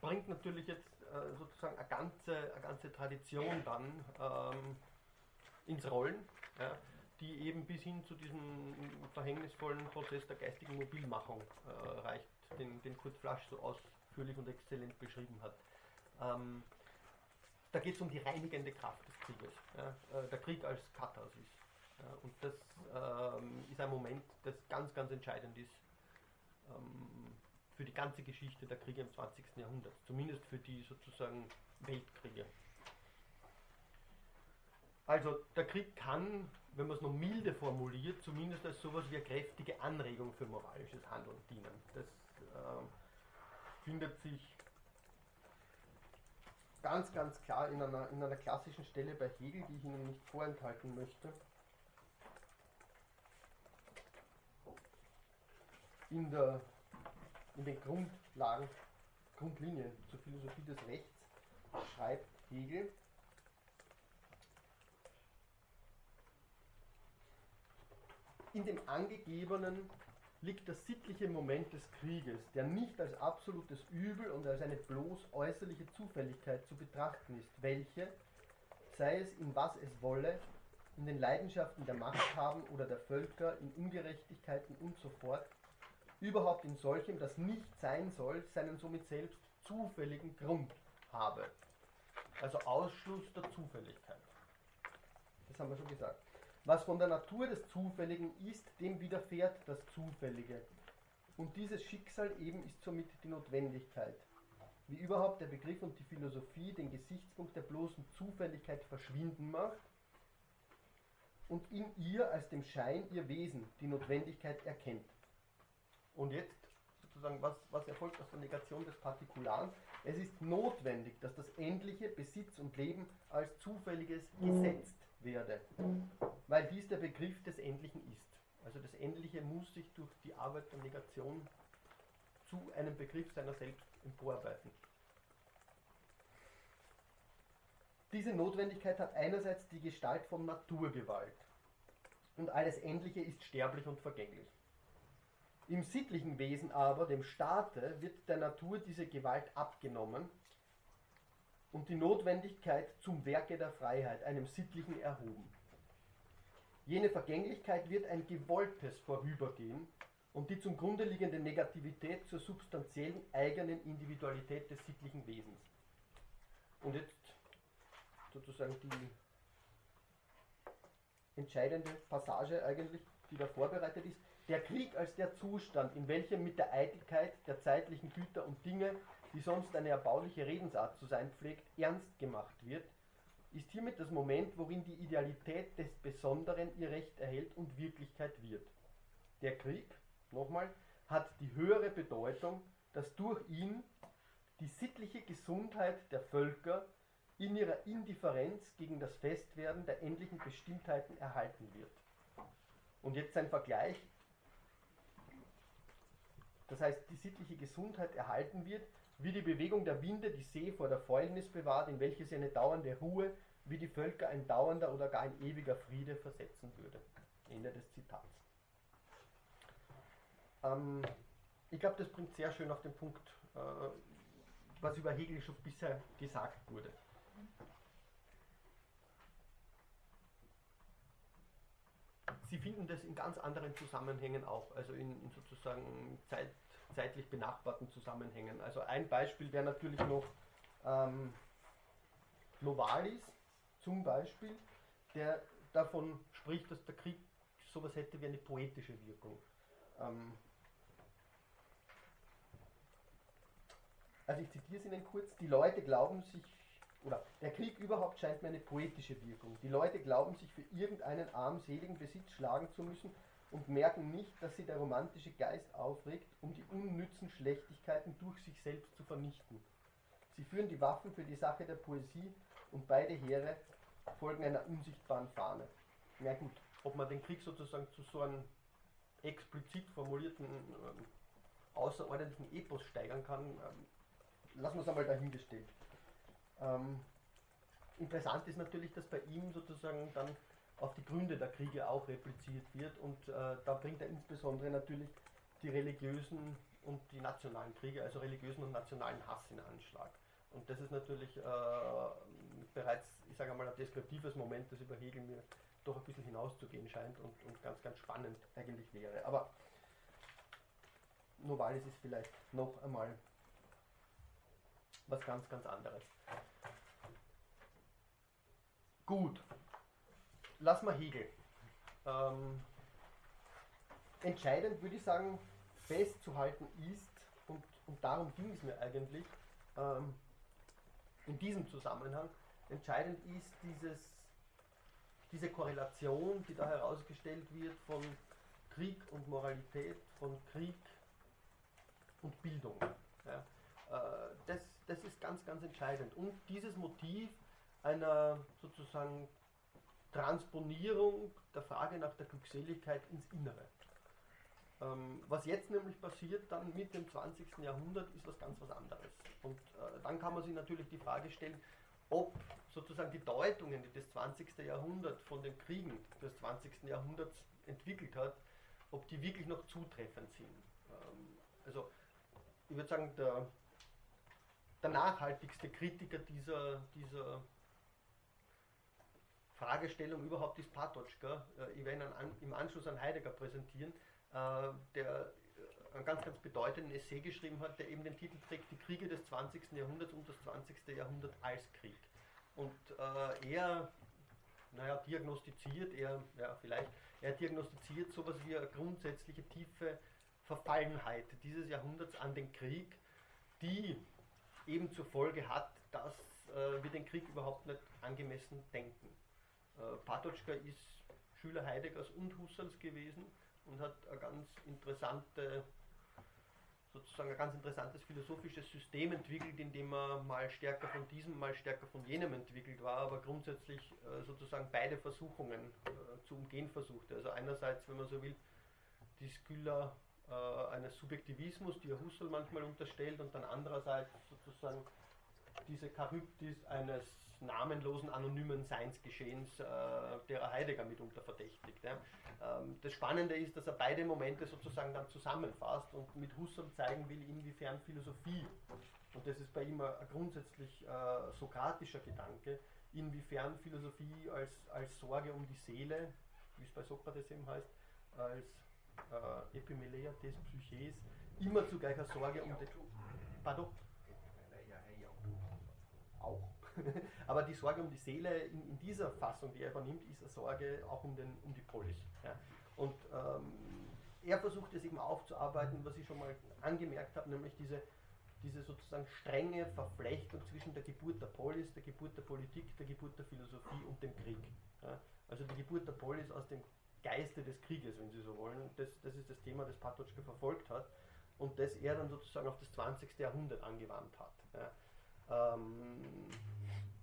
bringt natürlich jetzt äh, sozusagen eine ganze, eine ganze Tradition dann ähm, ins Rollen, ja, die eben bis hin zu diesem verhängnisvollen Prozess der geistigen Mobilmachung äh, reicht, den, den Kurt Flasch so ausführlich und exzellent beschrieben hat. Ähm, da geht es um die reinigende Kraft des Krieges, ja, äh, der Krieg als Katharsis. Ja, und das ähm, ist ein Moment, das ganz, ganz entscheidend ist ähm, für die ganze Geschichte der Kriege im 20. Jahrhundert, zumindest für die sozusagen Weltkriege. Also der Krieg kann, wenn man es noch milde formuliert, zumindest als sowas wie eine kräftige Anregung für moralisches Handeln dienen. Das äh, findet sich ganz, ganz klar in einer, in einer klassischen Stelle bei Hegel, die ich Ihnen nicht vorenthalten möchte. In der in den Grundlagen, Grundlinien zur Philosophie des Rechts schreibt Hegel, in dem angegebenen liegt das sittliche Moment des Krieges, der nicht als absolutes Übel und als eine bloß äußerliche Zufälligkeit zu betrachten ist, welche, sei es in was es wolle, in den Leidenschaften der Machthaben oder der Völker, in Ungerechtigkeiten und so fort, überhaupt in solchem, das nicht sein soll, seinen somit selbst zufälligen Grund habe. Also Ausschluss der Zufälligkeit. Das haben wir schon gesagt. Was von der Natur des Zufälligen ist, dem widerfährt das Zufällige. Und dieses Schicksal eben ist somit die Notwendigkeit. Wie überhaupt der Begriff und die Philosophie den Gesichtspunkt der bloßen Zufälligkeit verschwinden macht und in ihr als dem Schein ihr Wesen die Notwendigkeit erkennt. Und jetzt sozusagen, was, was erfolgt aus der Negation des Partikularen? Es ist notwendig, dass das Endliche, Besitz und Leben als Zufälliges gesetzt werde, weil dies der Begriff des Endlichen ist. Also das Endliche muss sich durch die Arbeit der Negation zu einem Begriff seiner selbst emporarbeiten. Diese Notwendigkeit hat einerseits die Gestalt von Naturgewalt und alles Endliche ist sterblich und vergänglich. Im sittlichen Wesen aber, dem Staate, wird der Natur diese Gewalt abgenommen und die Notwendigkeit zum Werke der Freiheit, einem sittlichen erhoben. Jene Vergänglichkeit wird ein gewolltes Vorübergehen und die zum Grunde liegende Negativität zur substanziellen eigenen Individualität des sittlichen Wesens. Und jetzt sozusagen die entscheidende Passage eigentlich, die da vorbereitet ist. Der Krieg als der Zustand, in welchem mit der Eitelkeit der zeitlichen Güter und Dinge die sonst eine erbauliche Redensart zu sein pflegt, ernst gemacht wird, ist hiermit das Moment, worin die Idealität des Besonderen ihr Recht erhält und Wirklichkeit wird. Der Krieg, nochmal, hat die höhere Bedeutung, dass durch ihn die sittliche Gesundheit der Völker in ihrer Indifferenz gegen das Festwerden der endlichen Bestimmtheiten erhalten wird. Und jetzt ein Vergleich. Das heißt, die sittliche Gesundheit erhalten wird, wie die Bewegung der Winde die See vor der Fäulnis bewahrt, in welche sie eine dauernde Ruhe, wie die Völker ein dauernder oder gar ein ewiger Friede versetzen würde. Ende des Zitats. Ähm, ich glaube, das bringt sehr schön auf den Punkt, äh, was über Hegel schon bisher gesagt wurde. Sie finden das in ganz anderen Zusammenhängen auch, also in, in sozusagen Zeit, zeitlich benachbarten Zusammenhängen. Also ein Beispiel wäre natürlich noch ähm, Novalis zum Beispiel, der davon spricht, dass der Krieg sowas hätte wie eine poetische Wirkung. Ähm, also ich zitiere es Ihnen kurz, die Leute glauben sich, oder der Krieg überhaupt scheint mir eine poetische Wirkung. Die Leute glauben sich für irgendeinen armseligen Besitz schlagen zu müssen und merken nicht, dass sie der romantische Geist aufregt, um die unnützen Schlechtigkeiten durch sich selbst zu vernichten. Sie führen die Waffen für die Sache der Poesie und beide Heere folgen einer unsichtbaren Fahne. Na gut, ob man den Krieg sozusagen zu so einem explizit formulierten ähm, außerordentlichen Epos steigern kann, ähm, lassen wir es einmal dahingestellt. Ähm, interessant ist natürlich, dass bei ihm sozusagen dann auf die Gründe der Kriege auch repliziert wird. Und äh, da bringt er insbesondere natürlich die religiösen und die nationalen Kriege, also religiösen und nationalen Hass in Anschlag. Und das ist natürlich äh, bereits, ich sage einmal, ein deskriptives Moment, das über Hegel mir doch ein bisschen hinauszugehen scheint und, und ganz, ganz spannend eigentlich wäre. Aber Novalis ist vielleicht noch einmal was ganz, ganz anderes. Gut, lass mal Hegel. Ähm, entscheidend würde ich sagen, festzuhalten ist, und, und darum ging es mir eigentlich ähm, in diesem Zusammenhang, entscheidend ist dieses, diese Korrelation, die da herausgestellt wird von Krieg und Moralität, von Krieg und Bildung. Ja, äh, das, das ist ganz, ganz entscheidend. Und dieses Motiv einer sozusagen Transponierung der Frage nach der Glückseligkeit ins Innere. Ähm, was jetzt nämlich passiert dann mit dem 20. Jahrhundert ist was ganz was anderes. Und äh, dann kann man sich natürlich die Frage stellen, ob sozusagen die Deutungen, die das 20. Jahrhundert von den Kriegen des 20. Jahrhunderts entwickelt hat, ob die wirklich noch zutreffend sind. Ähm, also ich würde sagen, der, der nachhaltigste Kritiker dieser, dieser Fragestellung überhaupt ist Patočka. Äh, ich werde ihn im Anschluss an Heidegger präsentieren, äh, der einen ganz, ganz bedeutenden Essay geschrieben hat, der eben den Titel trägt, die Kriege des 20. Jahrhunderts und das 20. Jahrhundert als Krieg. Und äh, er, naja, diagnostiziert, er, ja, vielleicht, er diagnostiziert sowas wie eine grundsätzliche tiefe Verfallenheit dieses Jahrhunderts an den Krieg, die eben zur Folge hat, dass äh, wir den Krieg überhaupt nicht angemessen denken. Äh, Patočka ist Schüler Heideggers und Husserls gewesen und hat eine ganz interessante sozusagen ein ganz interessantes philosophisches System entwickelt, in dem er mal stärker von diesem, mal stärker von jenem entwickelt war, aber grundsätzlich äh, sozusagen beide Versuchungen äh, zu umgehen versuchte. Also einerseits, wenn man so will, die Skylla äh, eines Subjektivismus, die er Husserl manchmal unterstellt, und dann andererseits sozusagen diese Charybdis eines namenlosen, anonymen Seinsgeschehens, äh, derer Heidegger mitunter verdächtigt. Ja. Ähm, das Spannende ist, dass er beide Momente sozusagen dann zusammenfasst und mit Husserl zeigen will, inwiefern Philosophie, und das ist bei ihm ein, grundsätzlich äh, sokratischer Gedanke, inwiefern Philosophie als, als Sorge um die Seele, wie es bei Sokrates eben heißt, als äh, Epimeleia des Psyches, immer zugleich eine Sorge um die. Pardon? Auch. [LAUGHS] Aber die Sorge um die Seele in, in, dieser Fassung, die er übernimmt, ist eine Sorge auch um, den, um die Polis. Ja. Und ähm, er versucht es eben aufzuarbeiten, was ich schon mal angemerkt habe, nämlich diese, diese sozusagen strenge Verflechtung zwischen der Geburt der Polis, der Geburt der Politik, der Geburt der Philosophie und dem Krieg. Ja. Also die Geburt der Polis aus dem Geiste des Krieges, wenn Sie so wollen. Das, das ist das Thema, das Patočka verfolgt hat und das er dann sozusagen auf das 20. Jahrhundert angewandt hat. Ja. Ähm,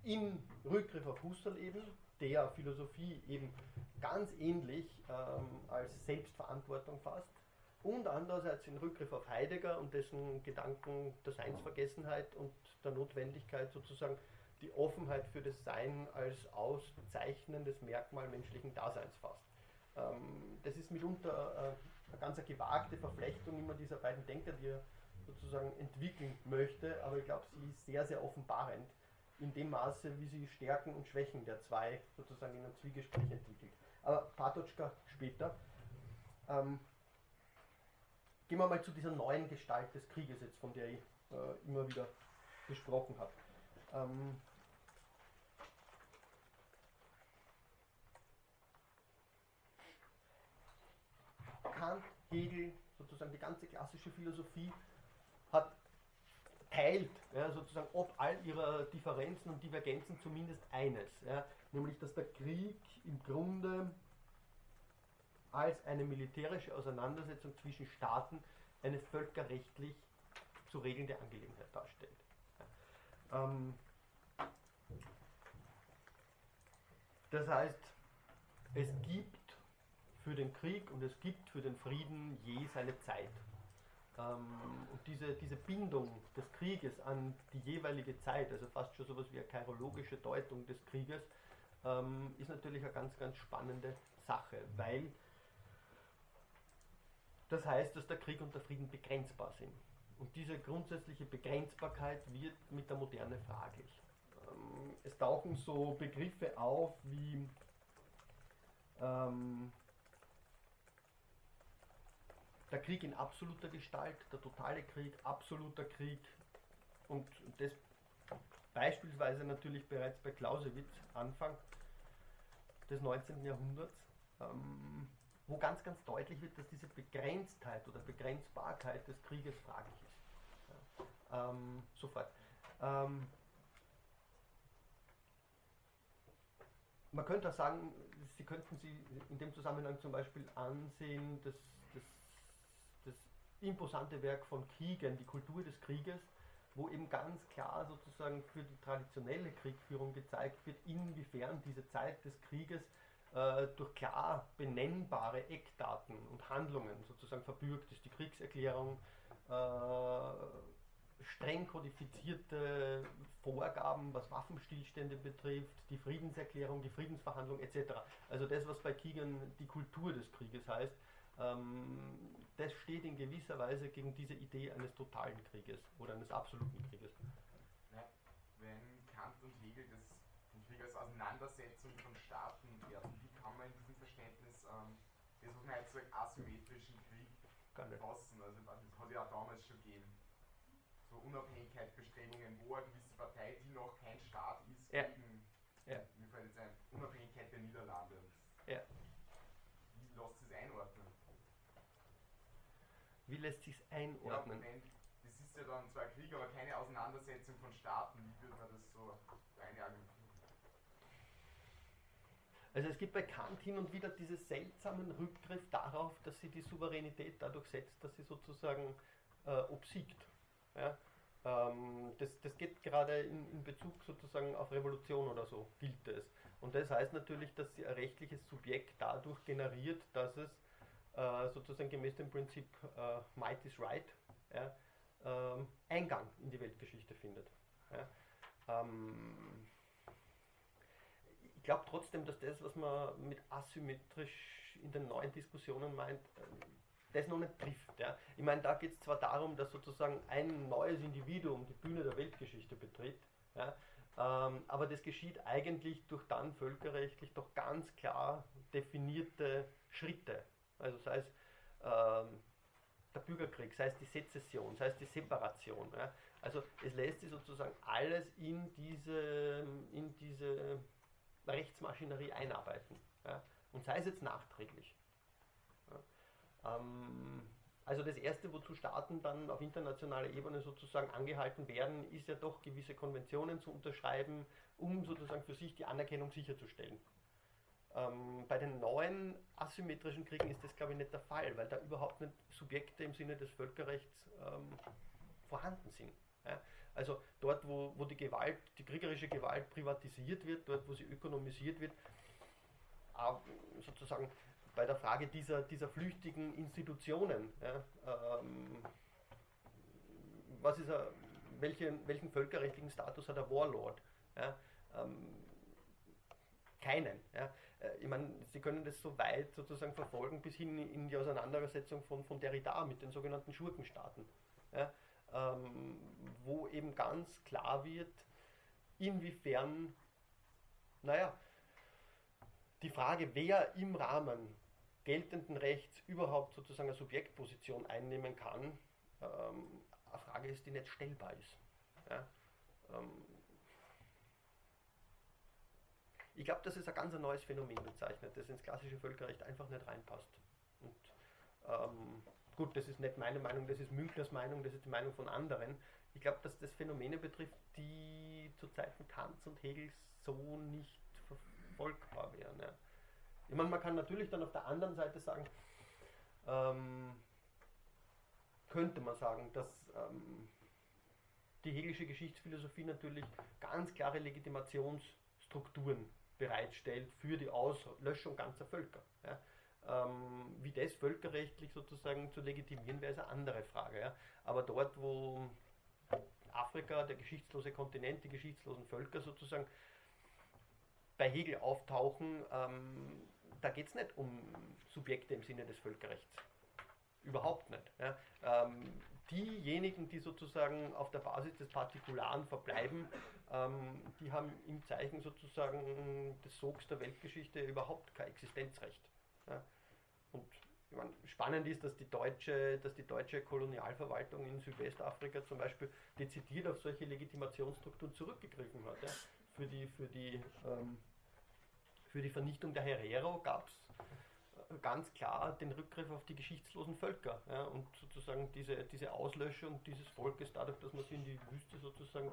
im Rückgriff auf Husserl eben, der Philosophie eben ganz ähnlich ähm, als Selbstverantwortung fasst und andererseits in Rückgriff auf Heidegger und dessen Gedanken der Seinsvergessenheit und der Notwendigkeit sozusagen die Offenheit für das Sein als auszeichnendes Merkmal menschlichen Daseins fasst. Ähm, das ist mitunter äh, eine ganz gewagte Verflechtung immer dieser beiden Denker, die er sozusagen entwickeln möchte, aber ich glaube, sie ist sehr, sehr offenbarend in dem Maße, wie sie Stärken und Schwächen der zwei sozusagen in einem Zwiegespräch entwickelt. Aber Patočka später. Ähm, gehen wir mal zu dieser neuen Gestalt des Krieges jetzt, von der ich äh, immer wieder gesprochen habe. Ähm, Kant, Hegel, sozusagen die ganze klassische Philosophie hat teilt ja, sozusagen ob all ihrer Differenzen und Divergenzen zumindest eines, ja, nämlich dass der Krieg im Grunde als eine militärische Auseinandersetzung zwischen Staaten eine völkerrechtlich zu regelnde Angelegenheit darstellt. Ja. Ähm, das heißt, es gibt für den Krieg und es gibt für den Frieden je seine Zeit. Ähm, und diese, diese Bindung des Krieges an die jeweilige Zeit, also fast schon sowas wie eine chirologische Deutung des Krieges, ähm, ist natürlich eine ganz, ganz spannende Sache, weil das heißt, dass der Krieg und der Frieden begrenzbar sind. Und diese grundsätzliche Begrenzbarkeit wird mit der Moderne fraglich. Ähm, es tauchen so Begriffe auf wie ähm, der Krieg in absoluter Gestalt, der totale Krieg, absoluter Krieg und das beispielsweise natürlich bereits bei Clausewitz Anfang des 19. Jahrhunderts, ähm, wo ganz, ganz deutlich wird, dass diese Begrenztheit oder Begrenzbarkeit des Krieges fraglich ist. Ja, ähm, sofort. Ähm, man könnte auch sagen, Sie könnten Sie in dem Zusammenhang zum Beispiel ansehen, dass imposante Werk von Kriegen, die Kultur des Krieges, wo eben ganz klar sozusagen für die traditionelle Kriegführung gezeigt wird, inwiefern diese Zeit des Krieges äh, durch klar benennbare Eckdaten und Handlungen sozusagen verbürgt ist. Die Kriegserklärung, äh, streng kodifizierte Vorgaben, was Waffenstillstände betrifft, die Friedenserklärung, die Friedensverhandlung etc. Also das, was bei Kriegen die Kultur des Krieges heißt, das steht in gewisser Weise gegen diese Idee eines totalen Krieges oder eines absoluten Krieges. Ja, wenn Kant und Hegel das, den Krieg als Auseinandersetzung von Staaten werten, wie kann man in diesem Verständnis ähm, das, was man jetzt sagt, asymmetrischen Krieg fassen? Also das hat ja auch damals schon gegeben. So Unabhängigkeitsbestrebungen, wo eine gewisse Partei, die noch kein Staat ist, Ja. gegen, Ja. mir fällt jetzt ein, Unabhängigkeit der Niederlande. Und Ja. Wie lässt sich das einordnen? Wie lässt sich Ja, einordnen? wenn, das ist ja dann zwar Krieg, aber keine Auseinandersetzung von Staaten. Wie würde man das so einargumentieren? Also es gibt bei Kant hin und wieder diesen seltsamen Rückgriff darauf, dass sie die Souveränität dadurch setzt, dass sie sozusagen äh, obsiegt. Ja? Ähm, das, das geht gerade in, in Bezug sozusagen auf Revolution oder so, gilt es. Und das heißt natürlich, dass sie ein rechtliches Subjekt dadurch generiert, dass es äh, sozusagen gemäß dem Prinzip äh, Might is Right ja, ähm, Eingang in die Weltgeschichte findet. Ja? Ähm, ich glaube trotzdem, dass das, was man mit asymmetrisch in den neuen Diskussionen meint, ähm, das noch nicht trifft. Ja. Ich meine, da geht es zwar darum, dass sozusagen ein neues Individuum die Bühne der Weltgeschichte betritt, ja, ähm, aber das geschieht eigentlich durch dann völkerrechtlich doch ganz klar definierte Schritte. Also sei es ähm, der Bürgerkrieg, sei es die Sezession, sei es die Separation. Ja. Also es lässt sich sozusagen alles in diese, in diese Rechtsmaschinerie einarbeiten. Ja? Und sei es jetzt nachträglich. Ja? Ähm, also das Erste, wozu Staaten dann auf internationaler Ebene sozusagen angehalten werden, ist ja doch gewisse Konventionen zu unterschreiben, um sozusagen für sich die Anerkennung sicherzustellen. Ähm, bei den neuen asymmetrischen Kriegen ist das, glaube ich, nicht der Fall, weil da überhaupt nicht Subjekte im Sinne des Völkerrechts ähm, vorhanden sind. Ja? Also dort, wo, wo die Gewalt, die kriegerische Gewalt privatisiert wird, dort, wo sie ökonomisiert wird, sozusagen bei der Frage dieser, dieser flüchtigen Institutionen, ja, ähm, was ist er, welchen, welchen völkerrechtlichen Status hat der Warlord? Ja, ähm, keinen. Ja. Äh, Ich meine, Sie können das so weit sozusagen verfolgen bis hin in die Auseinandersetzung von, von Derrida mit den sogenannten Schurkenstaaten. Ja ähm, wo eben ganz klar wird, inwiefern, naja, die Frage, wer im Rahmen geltenden Rechts überhaupt sozusagen eine Subjektposition einnehmen kann, ähm, eine Frage ist, die nicht stellbar ist. Ja? Ähm, ich glaube, dass es ein ganz neues Phänomen bezeichnet, das ins klassische Völkerrecht einfach nicht reinpasst. Und ähm, gut, das ist nicht meine Meinung, das ist Münklers Meinung, das ist die Meinung von anderen. Ich glaube, dass das Phänomene betrifft, die zu Zeiten Kants und Hegels so nicht verfolgbar wären. Ja. Ich meine, man kann natürlich dann auf der anderen Seite sagen, ähm, könnte man sagen, dass ähm, die hegelische Geschichtsphilosophie natürlich ganz klare Legitimationsstrukturen bereitstellt für die Auslöschung ganzer Völker. Ja. Ähm, wie das völkerrechtlich sozusagen zu legitimieren wäre, ist eine andere Frage. Ja. Aber dort, wo Afrika, der geschichtslose Kontinent, die geschichtslosen Völker sozusagen bei Hegel auftauchen, ähm, da geht es nicht um Subjekte im Sinne des Völkerrechts. Überhaupt nicht. Ja. Ähm, diejenigen, die sozusagen auf der Basis des Partikularen verbleiben, ähm, die haben im Zeichen sozusagen des Sogs der Weltgeschichte überhaupt kein Existenzrecht. Ja. Und ich meine, spannend ist, dass die, deutsche, dass die deutsche Kolonialverwaltung in Südwestafrika zum Beispiel dezidiert auf solche Legitimationsstrukturen zurückgegriffen hat. Ja. Für, die, für, die, ähm, für die Vernichtung der Herero gab es ganz klar den Rückgriff auf die geschichtslosen Völker ja, und sozusagen diese, diese Auslöschung dieses Volkes dadurch, dass man sie in die Wüste sozusagen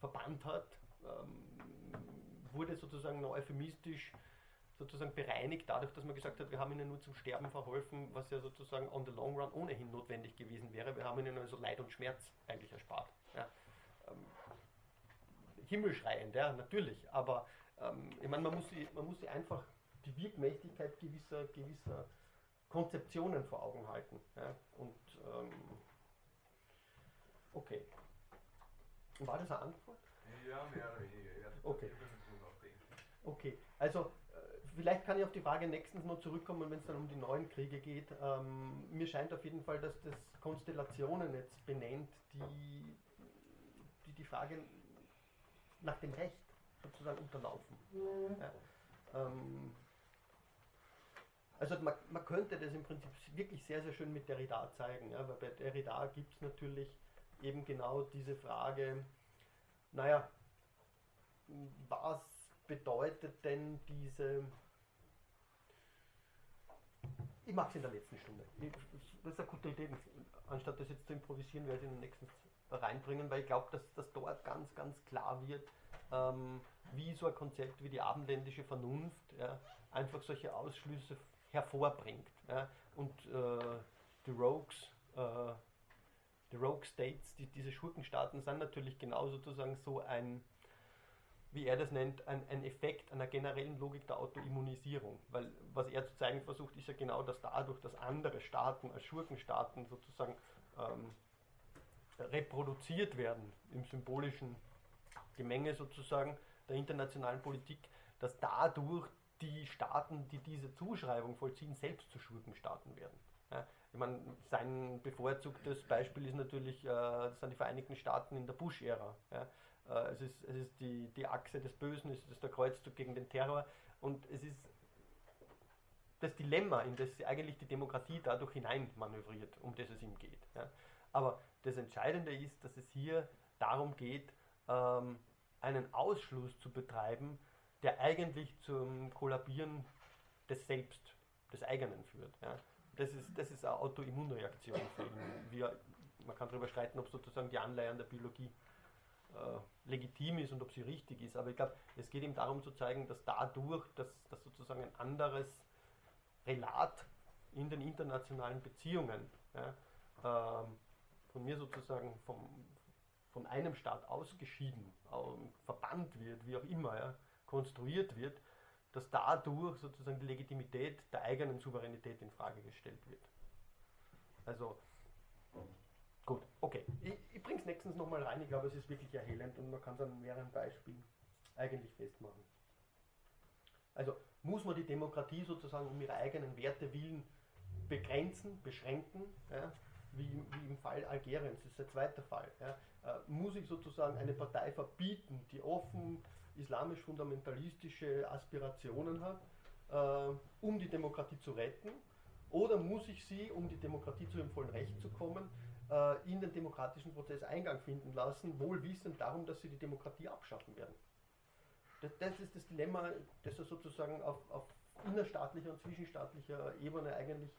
verbannt hat, ähm, wurde sozusagen noch euphemistisch sozusagen bereinigt, dadurch, dass man gesagt hat, wir haben ihnen nur zum Sterben verholfen, was ja sozusagen on the long run ohnehin notwendig gewesen wäre. Wir haben ihnen also Leid und Schmerz eigentlich erspart. Ja. Ähm, himmelschreiend, ja, natürlich, aber ähm, ich meine, man muss, sie, man muss sie einfach die Wirkmächtigkeit gewisser, gewisser Konzeptionen vor Augen halten. Ja. Und ähm, okay. War das eine Antwort? Ja, mehr oder weniger. Ja, Okay. Okay, also äh, vielleicht kann ich auf die Frage nächstens noch zurückkommen, wenn es dann um die neuen Kriege geht. Ähm, mir scheint auf jeden Fall, dass das Konstellationen jetzt benennt, die die, die Frage nach dem Recht sozusagen unterlaufen. Ja, ähm, also man, man, könnte das im Prinzip wirklich sehr, sehr schön mit Derrida zeigen, ja, weil bei Derrida gibt es natürlich eben genau diese Frage, naja, was bedeutet denn diese ich mache es in der letzten Stunde. das ist eine gute Idee. Anstatt das jetzt zu improvisieren, werde ich in den nächsten reinbringen, weil ich glaube, dass, dass dort ganz, ganz klar wird, ähm, wie so ein Konzept wie die abendländische Vernunft ja, einfach solche Ausschlüsse hervorbringt. Ja, und äh, die Rogues, äh, die Rogue States, die, diese Schurkenstaaten sind natürlich genau sozusagen so ein, wie er das nennt, ein, ein Effekt einer generellen Logik der Autoimmunisierung. Weil was er zu zeigen versucht, ist ja genau, dass dadurch, dass andere Staaten als Schurkenstaaten sozusagen ähm, reproduziert werden im symbolischen Gemenge sozusagen der internationalen Politik, dass dadurch die Staaten, die diese Zuschreibung vollziehen, selbst zu Schurkenstaaten werden. Ja, ich meine, sein bevorzugtes Beispiel ist natürlich, äh, das sind die Vereinigten Staaten in der Bush-Ära. Ja. Äh, es ist, es ist die, die Achse des Bösen, es ist der Kreuzzug gegen den Terror und es ist das Dilemma, in das eigentlich die Demokratie dadurch hineinmanövriert, um das es ihm geht. Ja. Aber das Entscheidende ist, dass es hier darum geht, ähm, einen Ausschluss zu betreiben, der eigentlich zum Kollabieren des Selbst, des eigenen führt. Ja. Das, ist, das ist eine Autoimmunreaktion. Wir, man kann darüber streiten, ob sozusagen die Anleihe an der Biologie äh, legitim ist und ob sie richtig ist. Aber ich glaube, es geht ihm darum zu zeigen, dass dadurch, dass, dass sozusagen ein anderes Relat in den internationalen Beziehungen ja, ähm, von mir sozusagen vom, von einem Staat ausgeschieden, verbannt wird, wie auch immer, ja, konstruiert wird, dass dadurch sozusagen die Legitimität der eigenen Souveränität in Frage gestellt wird. Also, gut, okay. Ich, ich bringe es nächstens nochmal rein, ich glaube, es ist wirklich erhellend und man kann es an mehreren Beispielen eigentlich festmachen. Also, muss man die Demokratie sozusagen um ihre eigenen Werte willen begrenzen, beschränken, ja, wie, wie, im Fall Algeriens, das ist der zweite Fall. Ja, äh, muss ich sozusagen eine Partei verbieten, die offen islamisch-fundamentalistische Aspirationen hat, äh, um die Demokratie zu retten? Oder muss ich sie, um die Demokratie zu ihrem vollen Recht zu kommen, äh, in den demokratischen Prozess Eingang finden lassen, wohl wissend darum, dass sie die Demokratie abschaffen werden? Das, das ist das Dilemma, das er sozusagen auf, auf innerstaatlicher und zwischenstaatlicher Ebene eigentlich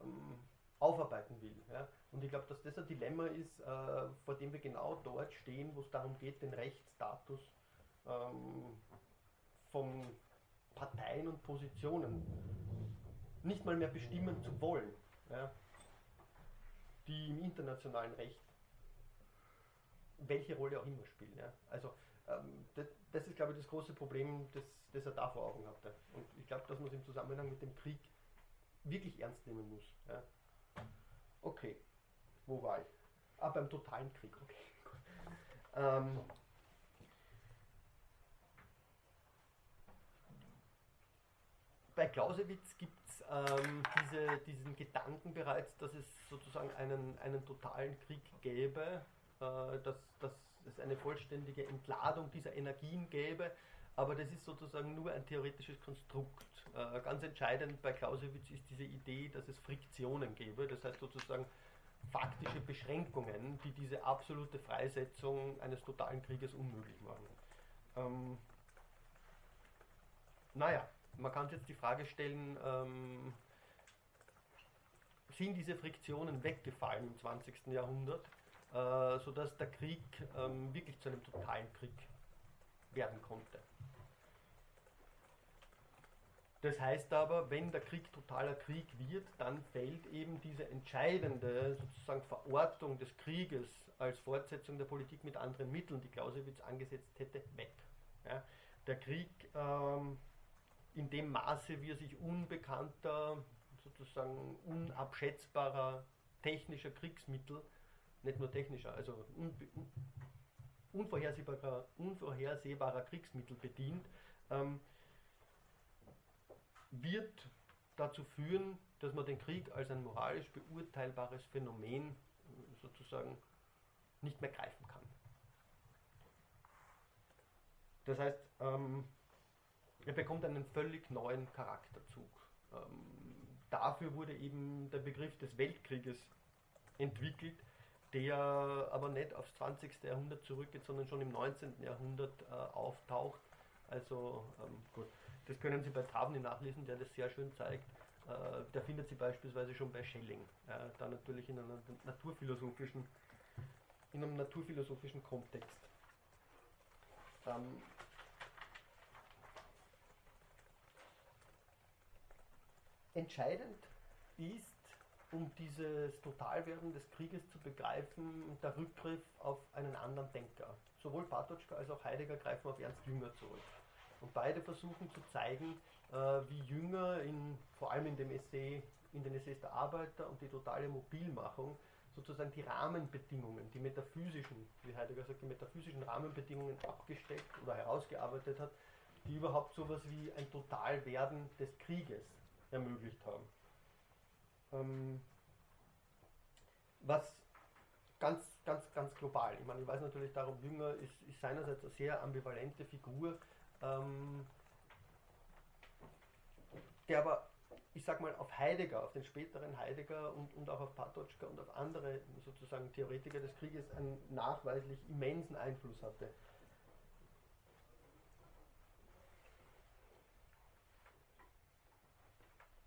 ähm, aufarbeiten will. Ja? Und ich glaube, dass das ein Dilemma ist, äh, vor dem wir genau dort stehen, wo es darum geht, den Rechtsstatus ähm, von Parteien und Positionen nicht mal mehr bestimmen zu wollen, ja? die im internationalen Recht welche Rolle auch immer spielen. Ja? Also ähm, das, das, ist, glaube ich, das große Problem, das, das er da vor Augen hatte. Und ich glaube, dass man es im Zusammenhang mit dem Krieg wirklich ernst nehmen muss. Ja? Okay, wo war ich? Ah, beim totalen Krieg, okay. [LAUGHS] Ähm, bei Clausewitz gibt es ähm, diese, diesen Gedanken bereits, dass es sozusagen einen, einen totalen Krieg gäbe, äh, dass, dass es eine vollständige Entladung dieser Energien gäbe, aber das ist sozusagen nur ein theoretisches Konstrukt. Äh, ganz entscheidend bei Clausewitz ist diese Idee, dass es Friktionen gäbe, das heißt sozusagen faktische Beschränkungen, die diese absolute Freisetzung eines totalen Krieges unmöglich machen. Ähm, naja, man kann jetzt die Frage stellen, ähm, sind diese Friktionen weggefallen im 20. Jahrhundert, äh, sodass der Krieg ähm, wirklich zu einem totalen Krieg werden konnte. Das heißt aber, wenn der Krieg totaler Krieg wird, dann fällt eben diese entscheidende sozusagen Verortung des Krieges als Fortsetzung der Politik mit anderen Mitteln, die Clausewitz angesetzt hätte, weg. Ja, der Krieg ähm, in dem Maße, wie er sich unbekannter, sozusagen unabschätzbarer technischer Kriegsmittel, nicht nur technischer, also un, unvorhersehbarer, unvorhersehbarer Kriegsmittel bedient, ähm, wird dazu führen, dass man den Krieg als ein moralisch beurteilbares Phänomen äh, sozusagen nicht mehr greifen kann. Das heißt, ähm, er bekommt einen völlig neuen Charakterzug. Ähm, dafür wurde eben der Begriff des Weltkrieges entwickelt, der aber nicht aufs 20. Jahrhundert zurückgeht, sondern schon im 19. Jahrhundert äh, auftaucht. Also ähm, gut, das können Sie bei Travny nachlesen, der das sehr schön zeigt. Äh, der findet Sie beispielsweise schon bei Schelling, äh, da natürlich in einem naturphilosophischen, in einem naturphilosophischen Kontext. Ähm, entscheidend ist, um dieses Totalwerden des Krieges zu begreifen, der Rückgriff auf einen anderen Denker. Sowohl Patočka als auch Heidegger greifen auf Ernst Jünger zurück. Und beide versuchen zu zeigen, äh, wie Jünger in, vor allem in dem Essay, in den Essays der Arbeiter und die totale Mobilmachung sozusagen die Rahmenbedingungen, die metaphysischen, wie Heidegger sagt, die metaphysischen Rahmenbedingungen abgesteckt oder herausgearbeitet hat, die überhaupt so etwas wie ein Totalwerden des Krieges ermöglicht haben. Ähm, was ganz, ganz, ganz global, ich meine, ich weiß natürlich darum, Jünger ist, ist seinerseits eine sehr ambivalente Figur, ähm, der aber, ich sag mal, auf Heidegger, auf den späteren Heidegger und, und auch auf Patočka und auf andere sozusagen Theoretiker des Krieges einen nachweislich immensen Einfluss hatte.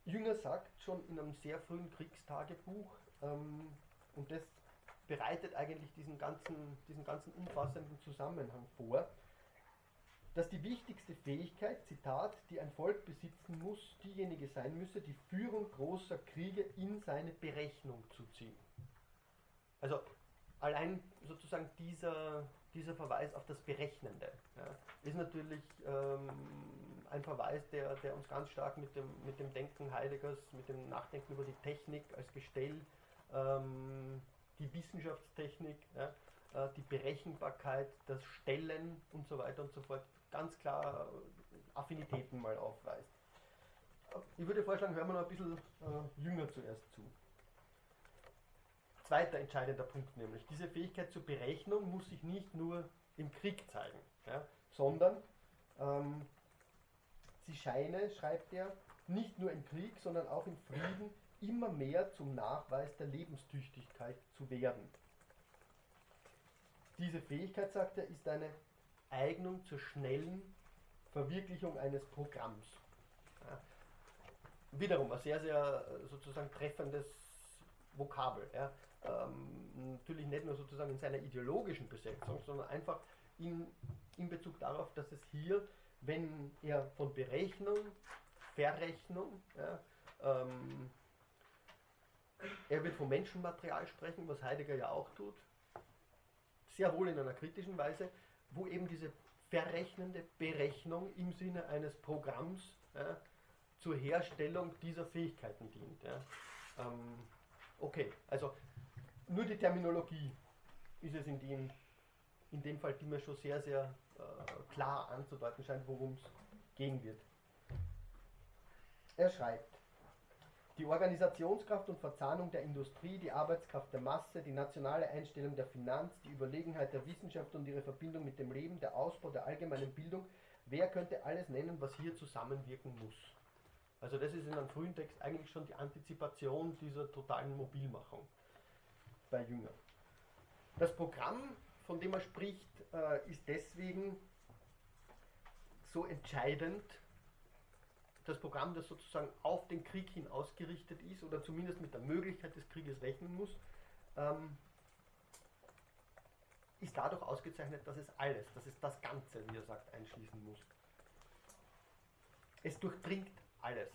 Jünger sagt schon in einem sehr frühen Kriegstagebuch, ähm, und das bereitet eigentlich diesen ganzen, diesen ganzen umfassenden Zusammenhang vor, dass die wichtigste Fähigkeit, Zitat, die ein Volk besitzen muss, diejenige sein müsse, die Führung großer Kriege in seine Berechnung zu ziehen. Also allein sozusagen dieser, dieser Verweis auf das Berechnende ja, ist natürlich ähm, ein Verweis, der, der uns ganz stark mit dem, mit dem Denken Heideggers, mit dem Nachdenken über die Technik als Gestell, ähm, die Wissenschaftstechnik, ja, äh, die Berechenbarkeit, das Stellen und so weiter und so fort ganz klar Affinitäten mal aufweist. Ich würde vorschlagen, hören wir noch ein bisschen äh, jünger zuerst zu. Zweiter entscheidender Punkt nämlich, diese Fähigkeit zur Berechnung muss sich nicht nur im Krieg zeigen, ja, sondern ähm, sie scheine, schreibt er, nicht nur im Krieg, sondern auch im Frieden immer mehr zum Nachweis der Lebenstüchtigkeit zu werden. Diese Fähigkeit, sagt er, ist eine Eignung zur schnellen Verwirklichung eines Programms. Ja. Wiederum ein sehr, sehr äh, sozusagen treffendes Vokabel. Ja. Ähm, natürlich nicht nur sozusagen in seiner ideologischen Besetzung, sondern einfach in, in Bezug darauf, dass es hier, wenn er von Berechnung, Verrechnung, ja, ähm, er wird vom Menschenmaterial sprechen, was Heidegger ja auch tut, sehr wohl in einer kritischen Weise, wo eben diese verrechnende Berechnung im Sinne eines Programms ja, zur Herstellung dieser Fähigkeiten dient. Ja. Ähm, okay, also nur die Terminologie ist es in dem, in dem Fall, die mir schon sehr, sehr äh, klar anzudeuten scheint, worum es gehen wird. Er schreibt, die Organisationskraft und Verzahnung der Industrie, die Arbeitskraft der Masse, die nationale Einstellung der Finanz, die Überlegenheit der Wissenschaft und ihre Verbindung mit dem Leben, der Ausbau der allgemeinen Bildung, wer könnte alles nennen, was hier zusammenwirken muss? Also das ist in einem frühen Text eigentlich schon die Antizipation dieser totalen Mobilmachung bei Jünger. Das Programm, von dem er spricht, äh, ist deswegen so entscheidend, das Programm, das sozusagen auf den Krieg hin ausgerichtet ist oder zumindest mit der Möglichkeit des Krieges rechnen muss, ähm, ist dadurch ausgezeichnet, dass es alles, dass es das Ganze, wie er sagt, einschließen muss. Es durchdringt alles.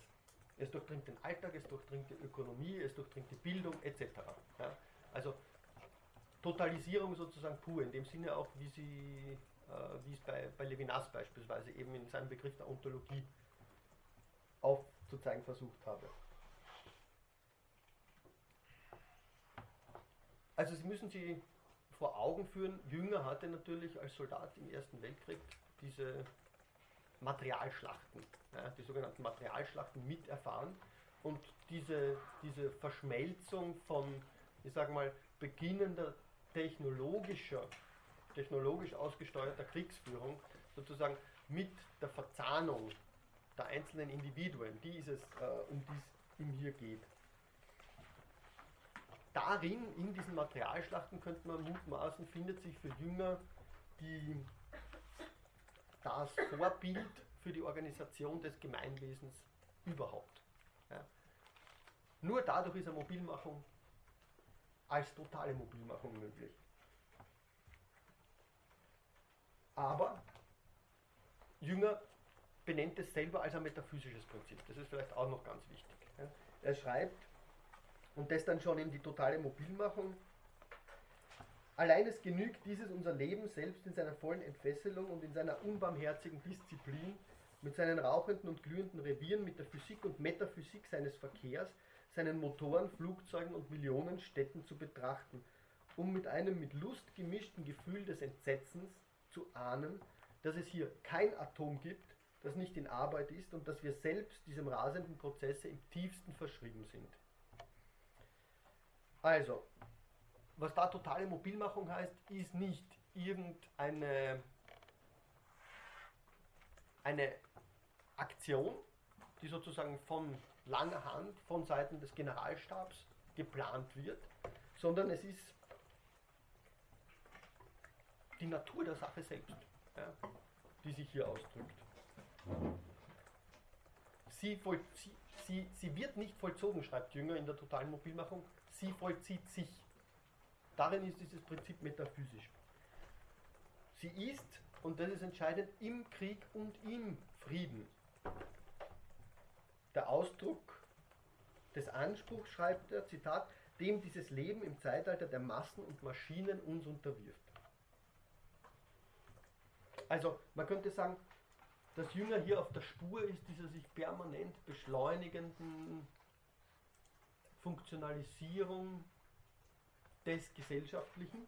Es durchdringt den Alltag, es durchdringt die Ökonomie, es durchdringt die Bildung etc. Ja? Also Totalisierung sozusagen pur, in dem Sinne auch, wie, sie, äh, wie es bei, bei Levinas beispielsweise eben in seinem Begriff der Ontologie aufzuzeigen versucht habe. Also Sie müssen sich vor Augen führen, Jünger hatte natürlich als Soldat im Ersten Weltkrieg diese Materialschlachten, ja, die sogenannten Materialschlachten miterfahren und diese, diese Verschmelzung von, ich sage mal, beginnender technologischer, technologisch ausgesteuerter Kriegsführung sozusagen mit der Verzahnung der einzelnen Individuen, die ist es, äh, um die es ihm hier geht. Darin, in diesen Materialschlachten, könnte man mutmaßen, findet sich für Jünger die, das Vorbild für die Organisation des Gemeinwesens überhaupt. Ja. Nur dadurch ist eine Mobilmachung als totale Mobilmachung möglich. Aber Jünger benennt es selber als ein metaphysisches Prinzip. Das ist vielleicht auch noch ganz wichtig. Er schreibt, und das dann schon in die totale Mobilmachung, Allein es genügt dieses unser Leben selbst in seiner vollen Entfesselung und in seiner unbarmherzigen Disziplin, mit seinen rauchenden und glühenden Revieren, mit der Physik und Metaphysik seines Verkehrs, seinen Motoren, Flugzeugen und Millionen Städten zu betrachten, um mit einem mit Lust gemischten Gefühl des Entsetzens zu ahnen, dass es hier kein Atom gibt, das nicht in Arbeit ist und dass wir selbst diesem rasenden Prozesse im tiefsten verschrieben sind. Also, was da totale Mobilmachung heißt, ist nicht irgendeine eine Aktion, die sozusagen von langer Hand, von Seiten des Generalstabs geplant wird, sondern es ist die Natur der Sache selbst, ja, die sich hier ausdrückt. Sie, sie, sie, sie wird nicht vollzogen, schreibt Jünger in der totalen Mobilmachung, sie vollzieht sich. Darin ist dieses Prinzip metaphysisch. Sie ist, und das ist entscheidend, im Krieg und im Frieden. Der Ausdruck des Anspruchs, schreibt er, Zitat, dem dieses Leben im Zeitalter der Massen und Maschinen uns unterwirft. Also man könnte sagen, dass Jünger hier auf der Spur ist dieser sich permanent beschleunigenden Funktionalisierung des Gesellschaftlichen,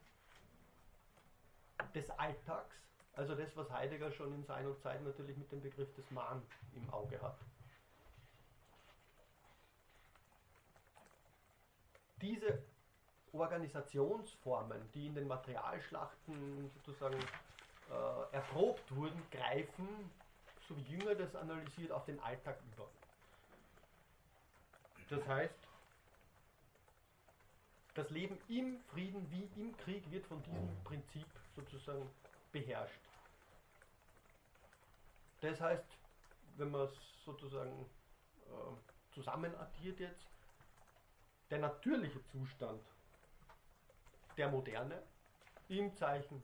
des Alltags, also das, was Heidegger schon in seiner Zeit natürlich mit dem Begriff des Mahn im Auge hat. Diese Organisationsformen, die in den Materialschlachten sozusagen äh, erprobt wurden, greifen, so wie Jünger das analysiert, auf den Alltag über. Das heißt, das Leben im Frieden wie im Krieg wird von diesem Prinzip sozusagen beherrscht. Das heißt, wenn man es sozusagen äh, zusammenaddiert jetzt, der natürliche Zustand der Moderne im Zeichen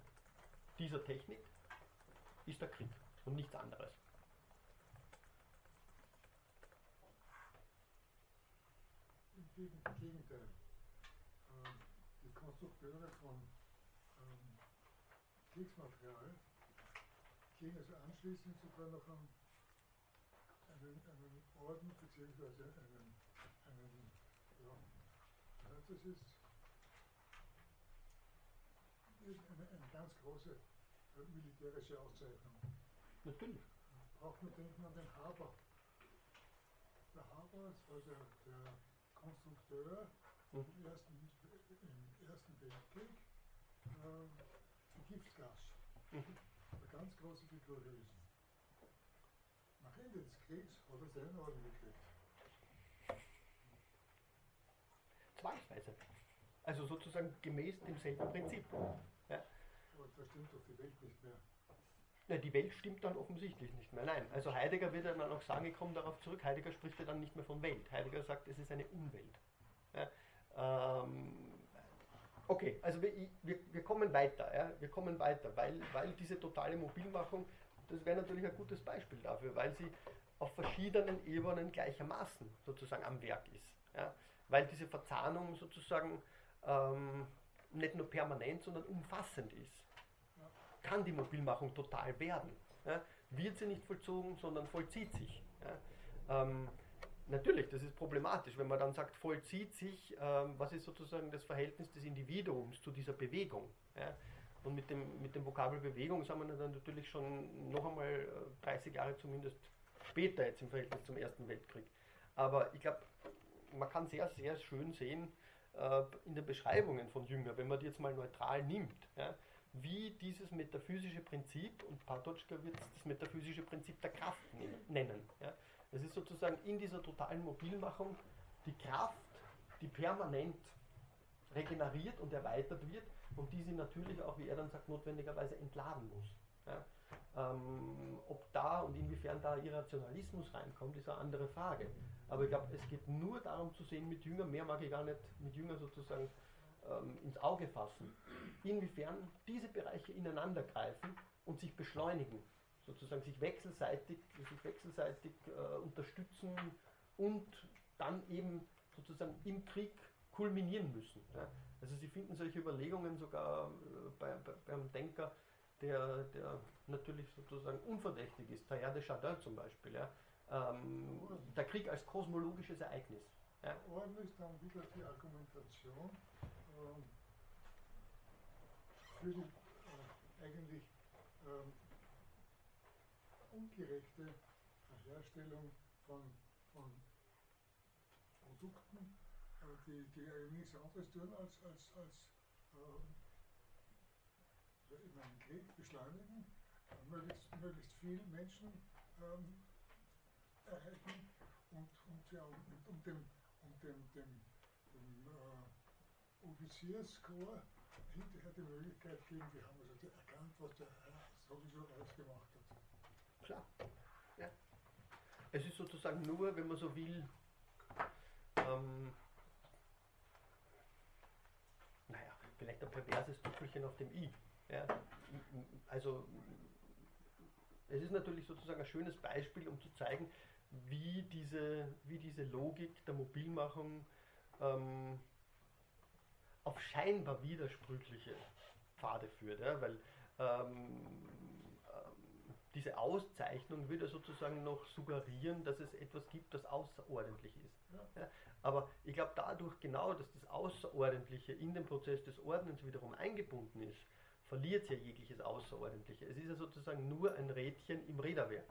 dieser Technik ist der Krieg und nichts anderes. Im Gegenteil. Konstrukteure von ähm, Kriegsmaterial gehen also anschließend sogar noch an einen, einen Orden bzw. einen, das ist eine, eine ganz große äh, militärische Auszeichnung. Natürlich. Braucht man denken an den Haber. Der Haber, das war der, der Konstrukteur mhm. im Ersten im Ersten Weltkrieg äh, Giftgas. Mhm. Eine ganz große Figur gewesen. Nach Ende des Kriegs hat er seinen Orden gekriegt. Zwangsweise. Also sozusagen gemäß demselben Prinzip. Ja. Aber da stimmt doch die Welt nicht mehr. Na, die Welt stimmt dann offensichtlich nicht mehr. Nein, also Heidegger wird dann auch sagen, ich komme darauf zurück, Heidegger spricht ja dann nicht mehr von Welt. Heidegger sagt, es ist eine Umwelt. Ja, ähm, Okay, also wir, wir, wir kommen weiter, ja? wir kommen weiter, weil, weil diese totale Mobilmachung, das wäre natürlich ein gutes Beispiel dafür, weil sie auf verschiedenen Ebenen gleichermaßen sozusagen am Werk ist. Ja? Weil diese Verzahnung sozusagen ähm, nicht nur permanent, sondern umfassend ist. Kann die Mobilmachung total werden. Ja? Wird sie nicht vollzogen, sondern vollzieht sich. Ja? Ähm, Natürlich, das ist problematisch, wenn man dann sagt, vollzieht sich, ähm, was ist sozusagen das Verhältnis des Individuums zu dieser Bewegung. Ja? Und mit dem, mit dem Vokabel Bewegung sind wir dann natürlich schon noch einmal 30 äh, Jahre zumindest später jetzt im Verhältnis zum Ersten Weltkrieg. Aber ich glaube, man kann sehr, sehr schön sehen äh, in den Beschreibungen von Jünger, wenn man die jetzt mal neutral nimmt, ja, wie dieses metaphysische Prinzip, und Patočka wird das metaphysische Prinzip der Kraft nennen. Ja. Es ist sozusagen in dieser totalen Mobilmachung die Kraft, die permanent regeneriert und erweitert wird und die sie natürlich auch, wie er dann sagt, notwendigerweise entladen muss. Ja. Ähm, ob da und inwiefern da Irrationalismus reinkommt, ist eine andere Frage. Aber ich glaube, es geht nur darum zu sehen, mit Jünger, mehr mag ich gar nicht mit Jünger sozusagen ähm, ins Auge fassen, inwiefern diese Bereiche ineinander greifen und sich beschleunigen, sozusagen sich wechselseitig, sich wechselseitig äh, unterstützen und dann eben sozusagen im Krieg kulminieren müssen. Ja. Also Sie finden solche Überlegungen sogar äh, bei, bei, beim Denker, der, der natürlich sozusagen unverdächtig ist, Teilhard de Chardin zum Beispiel. Ja. Ähm, der Krieg als kosmologisches Ereignis. Ja. Ordentlich dann wieder die Argumentation ähm, für die äh, eigentlich ähm, ungerechte Herstellung von, von Produkten, äh, die, die eigentlich nichts anderes tun als, als, als ähm, in einem Krieg beschleunigen, möglichst, möglichst viele Menschen ähm, erreichen und, und, ja, und, und dem, und dem, dem, dem äh, Offizierskorps hinterher die Möglichkeit geben, die haben also erkannt, was der Herr sowieso alles gemacht hat. Klar. Ja. Es ist sozusagen nur, wenn man so will, ähm, naja, vielleicht ein perverses Tüpfelchen auf dem i. Ja, also es ist natürlich sozusagen ein schönes Beispiel, um zu zeigen, wie diese, wie diese Logik der Mobilmachung ähm, auf scheinbar widersprüchliche Pfade führt. Ja, weil ähm, ähm, diese Auszeichnung würde sozusagen noch suggerieren, dass es etwas gibt, das außerordentlich ist. Ja, aber ich glaube dadurch genau, dass das Außerordentliche in den Prozess des Ordnens wiederum eingebunden ist, verliert ja jegliches Außerordentliche. Es ist ja sozusagen nur ein Rädchen im Räderwerk,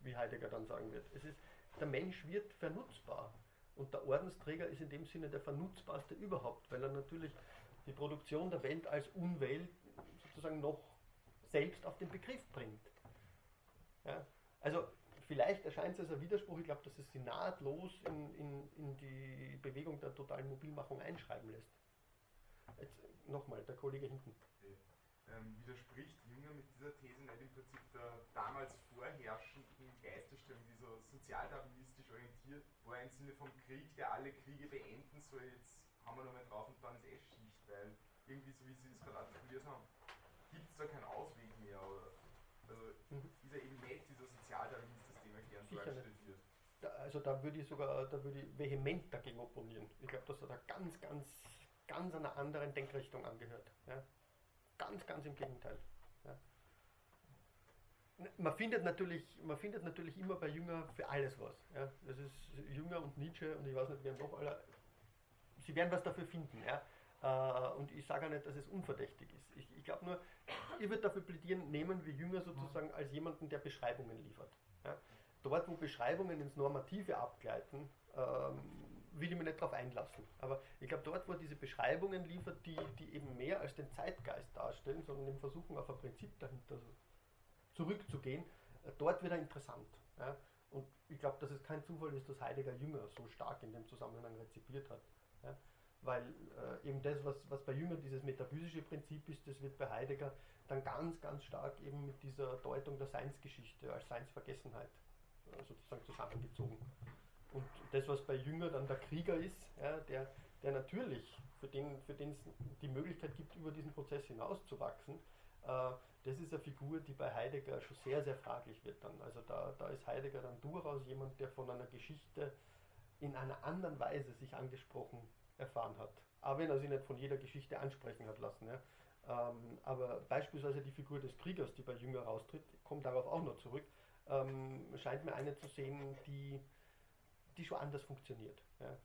wie Heidegger dann sagen wird. Es ist, der Mensch wird vernutzbar. Und der Ordensträger ist in dem Sinne der vernutzbarste überhaupt, weil er natürlich die Produktion der Welt als Unwelt sozusagen noch selbst auf den Begriff bringt. Ja? Also vielleicht erscheint es als ein Widerspruch, ich glaube, dass es sie nahtlos in, in, in die Bewegung der totalen Mobilmachung einschreiben lässt. Jetzt nochmal, der Kollege hinten ähm, widerspricht Jünger mit dieser These nicht im Prinzip der damals vorherrschenden Geistesstellung, die so sozialdarwinistisch orientiert war, im Sinne vom Krieg, der alle Kriege beenden soll, jetzt haben wir nochmal drauf und dann ist eh Schicht, weil irgendwie, so wie Sie es gerade artikuliert haben, gibt es da keinen Ausweg mehr. Oder, also mhm. ist ja eben nicht dieser Sozialdarwinismus, dem er gern dargestellt wird. Da, also da würde ich sogar, da würde ich vehement dagegen opponieren. Ich glaube, dass er da ganz, ganz, ganz einer anderen Denkrichtung angehört. Ja? Ganz, ganz im Gegenteil. Ja. Man findet, natürlich, man findet natürlich immer bei Jünger für alles was. Ja. Das ist Jünger und Nietzsche und ich weiß nicht, wer noch alle. Sie werden was dafür finden. Ja. Äh, und ich sage auch nicht, dass es unverdächtig ist. Ich, ich glaube nur, ich würde dafür plädieren, nehmen wir Jünger sozusagen als jemanden, der Beschreibungen liefert. Ja. Dort, wo Beschreibungen ins Normative abgleiten, ähm, will ich mich nicht darauf einlassen. Aber ich glaube, dort, wo diese Beschreibungen liefert, die, die eben mehr als den Zeitgeist darstellen, sondern im Versuchen auf ein Prinzip dahinter zurückzugehen, äh, dort wird er interessant. Ja? Und ich glaube, dass es kein Zufall ist, dass Heidegger Jünger so stark in dem Zusammenhang rezipiert hat. Ja? Weil äh, eben das, was, was bei Jünger dieses metaphysische Prinzip ist, das wird bei Heidegger dann ganz, ganz stark eben mit dieser Deutung der Seinsgeschichte als Seinsvergessenheit äh, sozusagen zusammengezogen. Und das, was bei Jünger dann der Krieger ist, ja, der, der natürlich, für den, für den es die Möglichkeit gibt, über diesen Prozess hinauszuwachsen, äh, das ist eine Figur, die bei Heidegger schon sehr, sehr fraglich wird dann. Also da, da ist Heidegger dann durchaus jemand, der von einer Geschichte in einer anderen Weise sich angesprochen erfahren hat. Auch wenn er sich nicht von jeder Geschichte ansprechen hat lassen. Ja. Ähm, aber beispielsweise die Figur des Kriegers, die bei Jünger raustritt, kommt darauf auch noch zurück, ähm, scheint mir eine zu sehen, die die schon anders funktioniert. Ja.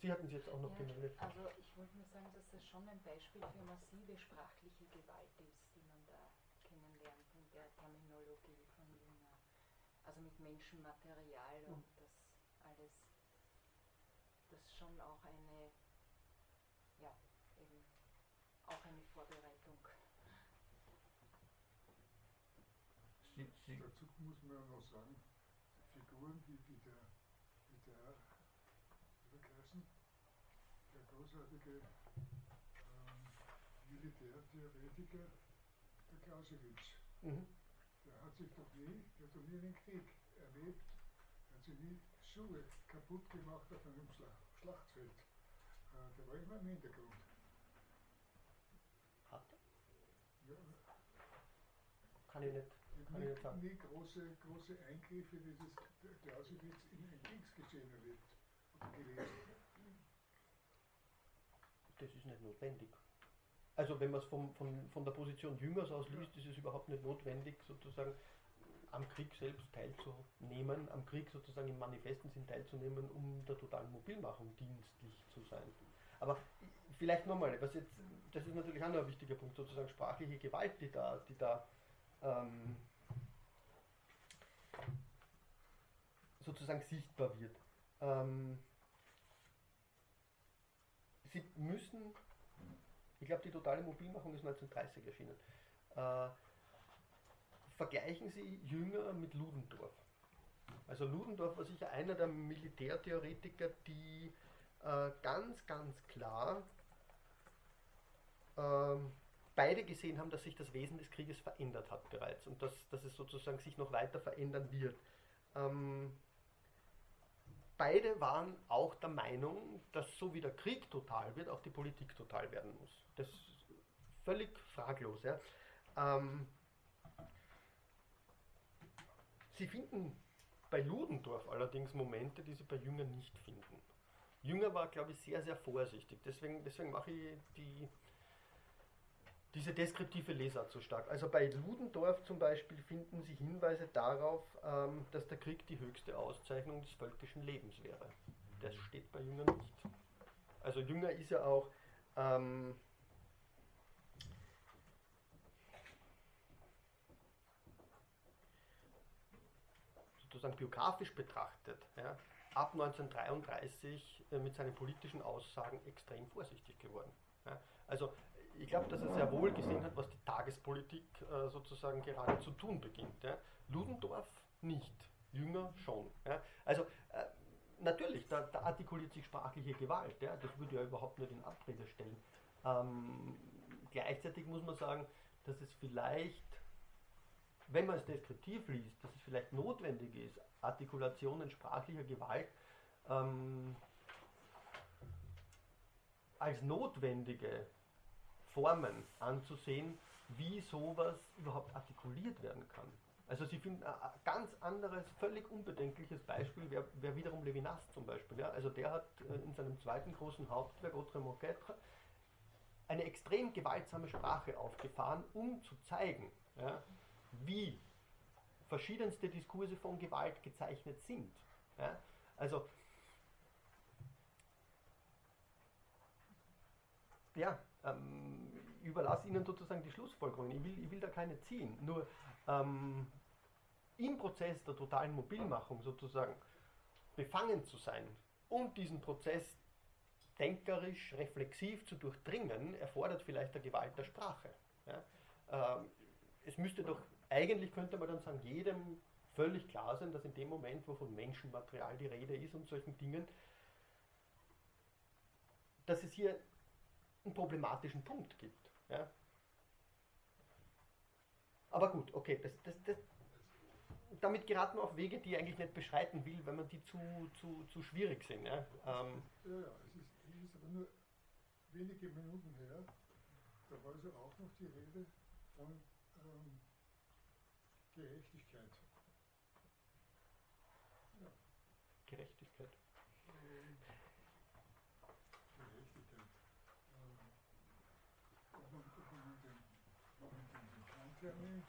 Sie hatten es jetzt auch noch Ja, gemeldet. Also ich wollte nur sagen, dass das schon ein Beispiel für massive sprachliche Gewalt ist, die man da kennenlernt in der Terminologie von Jünger. Also mit Menschenmaterial Mhm. und das alles, das schon auch eine, ja, eben auch eine Vorbereitung. Sie, Sie, Dazu muss man ja noch sagen, Figuren wie, wie der, wie der, wie der großartige ähm, Militärtheoretiker, der Clausewitz, mhm. der hat sich doch nie, der hat doch nie einen Krieg erlebt, hat sich nie Schuhe kaputt gemacht auf einem Schla Schlachtfeld. Äh, der war immer im Hintergrund. Hat, Ja, kann ich nicht. Nie, nie große, große Eingriffe, der Clausewitz in ein Kriegsgeschehen erlebt. Das ist nicht notwendig. Also wenn man es von, von, von der Position Jüngers aus liest, ist es überhaupt nicht notwendig, sozusagen am Krieg selbst teilzunehmen, am Krieg sozusagen im manifesten Sinn teilzunehmen, um der totalen Mobilmachung dienstlich zu sein. Aber vielleicht nochmal, was jetzt, das ist natürlich auch noch ein wichtiger Punkt, sozusagen sprachliche Gewalt, die da, die da ähm, sozusagen sichtbar wird. Ähm, Sie müssen, ich glaube, die totale Mobilmachung ist 1930 erschienen. Äh, vergleichen Sie Jünger mit Ludendorff. Also Ludendorff war sicher einer der Militärtheoretiker, die äh, ganz, ganz klar ähm, beide gesehen haben, dass sich das Wesen des Krieges verändert hat bereits und dass, dass es sozusagen sich noch weiter verändern wird. Ähm, beide waren auch der Meinung, dass so wie der Krieg total wird, auch die Politik total werden muss. Das ist völlig fraglos. Ja. Ähm, Sie finden bei Ludendorff allerdings Momente, die Sie bei Jünger nicht finden. Jünger war, glaube ich, sehr, sehr vorsichtig. Deswegen, deswegen mache ich die, diese deskriptive Lesart so stark. Also bei Ludendorff zum Beispiel finden Sie Hinweise darauf, ähm, dass der Krieg die höchste Auszeichnung des völkischen Lebens wäre. Das steht bei Jünger nicht. Also Jünger ist ja auch ähm, sozusagen biografisch betrachtet, ja, ab 1933 äh, mit seinen politischen Aussagen extrem vorsichtig geworden. Ja. Also ich glaube, dass er sehr wohl gesehen hat, was die Tagespolitik äh, sozusagen gerade zu tun beginnt. Ja. Ludendorff nicht, Jünger schon. Ja. Also äh, natürlich, da, da, artikuliert sich sprachliche Gewalt, ja. das würde ja überhaupt nicht in Abrede stellen. Ähm, gleichzeitig muss man sagen, dass es vielleicht wenn man es deskriptiv liest, dass es vielleicht notwendig ist, Artikulationen sprachlicher Gewalt ähm, als notwendige Formen anzusehen, wie sowas überhaupt artikuliert werden kann. Also Sie finden ein ganz anderes, völlig unbedenkliches Beispiel, wäre wär wiederum Levinas zum Beispiel. Ja? Also der hat äh, in seinem zweiten großen Hauptwerk, Autre Moquetre, eine extrem gewaltsame Sprache aufgefahren, um zu zeigen, ja, wie verschiedenste Diskurse von Gewalt gezeichnet sind. Ja? Also, ja, ähm, überlasse Ihnen sozusagen die Schlussfolgerungen. Ich will, ich will da keine ziehen. Nur ähm, im Prozess der totalen Mobilmachung sozusagen befangen zu sein und diesen Prozess denkerisch, reflexiv zu durchdringen, erfordert vielleicht der Gewalt der Sprache. Ja? Ähm, es müsste doch eigentlich könnte man dann sagen, jedem völlig klar sein, dass in dem Moment, wo von Menschenmaterial die Rede ist und solchen Dingen, dass es hier einen problematischen Punkt gibt. Ja? Aber gut, okay, das, das, das, damit geraten wir auf Wege, die ich eigentlich nicht beschreiten will, wenn man die zu, zu, zu schwierig sind. Ja, ähm, ja, ja es, ist, es ist aber nur wenige Minuten her, da war also auch noch die Rede von ähm, Gerechtigkeit. Ja. Gerechtigkeit. Ähm, Gerechtigkeit. Ähm, ob, man, ob man den, ob man den, den Kant hernimmt,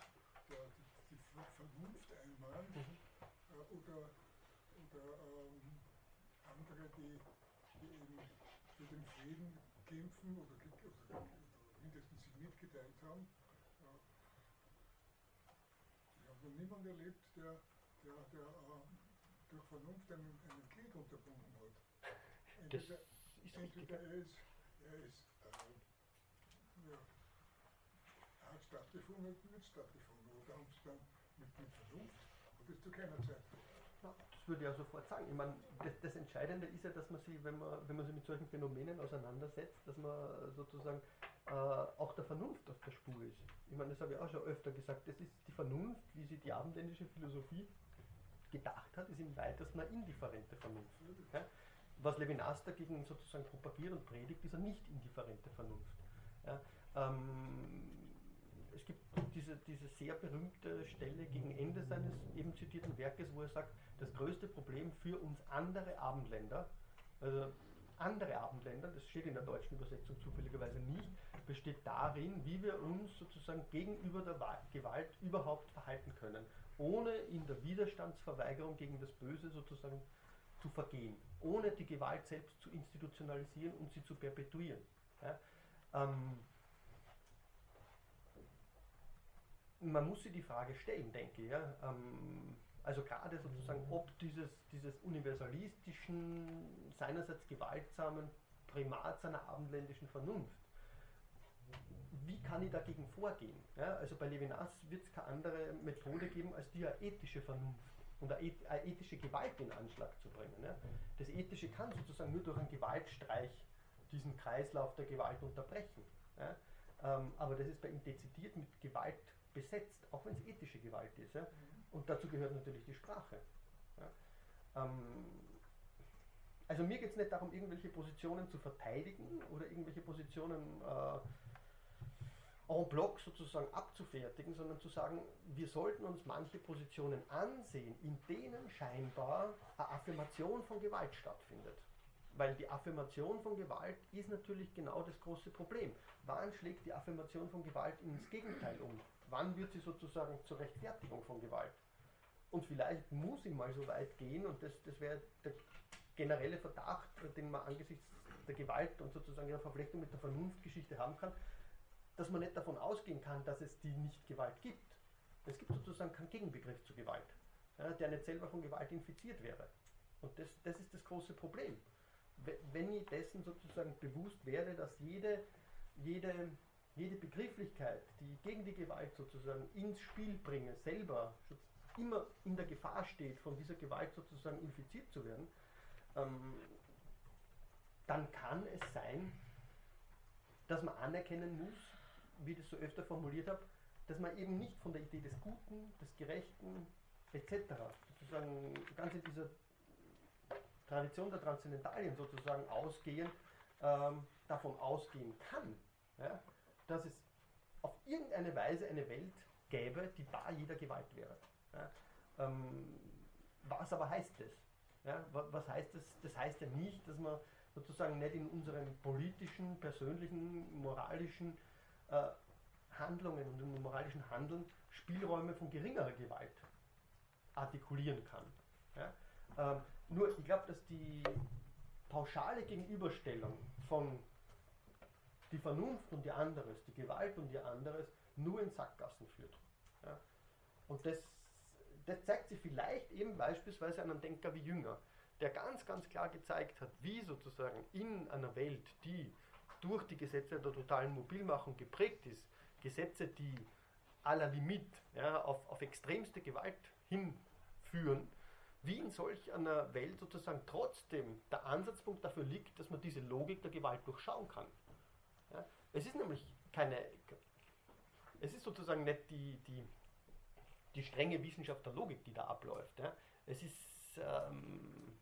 der die, die Vernunft einmahnt, Mhm. äh, oder, oder ähm, andere, die die eben für den Frieden kämpfen oder, oder, oder mindestens sich mitgeteilt haben. Ich habe noch niemanden erlebt, der, der, der äh, durch Vernunft einen, einen Krieg unterbunden hat. Entweder, entweder er ist, er ist äh, ja, er hat stattgefunden oder nicht stattgefunden. Oder haben sie dann mit, mit Vernunft, hat es zu keiner Zeit das würde ich ja sofort sagen. Ich meine, das, das, Entscheidende ist ja, dass man sich, wenn man, wenn man sich mit solchen Phänomenen auseinandersetzt, dass man sozusagen äh, auch der Vernunft auf der Spur ist. Ich meine, das habe ich auch schon öfter gesagt, das ist die Vernunft, wie sie die abendländische Philosophie gedacht hat, ist im weitesten eine indifferente Vernunft. Ja? Was Levinas dagegen sozusagen propagiert und predigt, ist eine nicht indifferente Vernunft. Ja? Ähm, es gibt diese, diese sehr berühmte Stelle gegen Ende seines eben zitierten Werkes, wo er sagt, das größte Problem für uns andere Abendländer, also andere Abendländer, das steht in der deutschen Übersetzung zufälligerweise nicht, besteht darin, wie wir uns sozusagen gegenüber der Gewalt überhaupt verhalten können, ohne in der Widerstandsverweigerung gegen das Böse sozusagen zu vergehen, ohne die Gewalt selbst zu institutionalisieren und sie zu perpetuieren. Ja? Ähm, man muss sich die Frage stellen, denke ich. Ja? Ähm, also gerade sozusagen, ob dieses, dieses universalistischen, seinerseits gewaltsamen Primats einer abendländischen Vernunft, wie kann ich dagegen vorgehen? Ja? Also bei Levinas wird es keine andere Methode geben, als die eine ethische Vernunft und eine, ethische Gewalt in Anschlag zu bringen. Ja? Das Ethische kann sozusagen nur durch einen Gewaltstreich diesen Kreislauf der Gewalt unterbrechen. Ja? Ähm, aber das ist bei ihm dezidiert mit Gewalt besetzt, auch wenn es ethische Gewalt ist. Ja? Und dazu gehört natürlich die Sprache. Ja? Ähm, also mir geht es nicht darum, irgendwelche Positionen zu verteidigen oder irgendwelche Positionen äh, en bloc sozusagen abzufertigen, sondern zu sagen, wir sollten uns manche Positionen ansehen, in denen scheinbar eine Affirmation von Gewalt stattfindet. Weil die Affirmation von Gewalt ist natürlich genau das große Problem. Wann schlägt die Affirmation von Gewalt ins Gegenteil um? Wann wird sie sozusagen zur Rechtfertigung von Gewalt? Und vielleicht muss sie mal so weit gehen, und das, das wäre der generelle Verdacht, den man angesichts der Gewalt und sozusagen ihrer Verflechtung mit der Vernunftgeschichte haben kann, dass man nicht davon ausgehen kann, dass es die Nicht-Gewalt gibt. Es gibt sozusagen keinen Gegenbegriff zu Gewalt, ja, der nicht selber von Gewalt infiziert wäre. Und das, das ist das große Problem. Wenn ich dessen sozusagen bewusst werde, dass jede, jede jede Begrifflichkeit, die gegen die Gewalt sozusagen ins Spiel bringe, selber immer in der Gefahr steht, von dieser Gewalt sozusagen infiziert zu werden, ähm, dann kann es sein, dass man anerkennen muss, wie ich das so öfter formuliert habe, dass man eben nicht von der Idee des Guten, des Gerechten etc. sozusagen ganz in dieser Tradition der Transzendentalien sozusagen ausgehen, ähm, davon ausgehen kann, ja, dass es auf irgendeine Weise eine Welt gäbe, die bar jeder Gewalt wäre. Ja? Ähm, was aber heißt das? Ja, was heißt das? Das heißt ja nicht, dass man sozusagen nicht in unseren politischen, persönlichen, moralischen äh, Handlungen und im moralischen Handeln Spielräume von geringerer Gewalt artikulieren kann. Ja? Ähm, nur, ich glaube, dass die pauschale Gegenüberstellung von die Vernunft und die anderes, die Gewalt und die anderes nur in Sackgassen führt. Ja? Und das, das zeigt sich vielleicht eben beispielsweise an einem Denker wie Jünger, der ganz, ganz klar gezeigt hat, wie sozusagen in einer Welt, die durch die Gesetze der totalen Mobilmachung geprägt ist, Gesetze, die à la limite ja, auf, auf extremste Gewalt hinführen, wie in solch einer Welt sozusagen trotzdem der Ansatzpunkt dafür liegt, dass man diese Logik der Gewalt durchschauen kann. Es ist nämlich keine, es ist sozusagen nicht die, die, die strenge Wissenschaft der Logik, die da abläuft. Ja? Es ist ähm,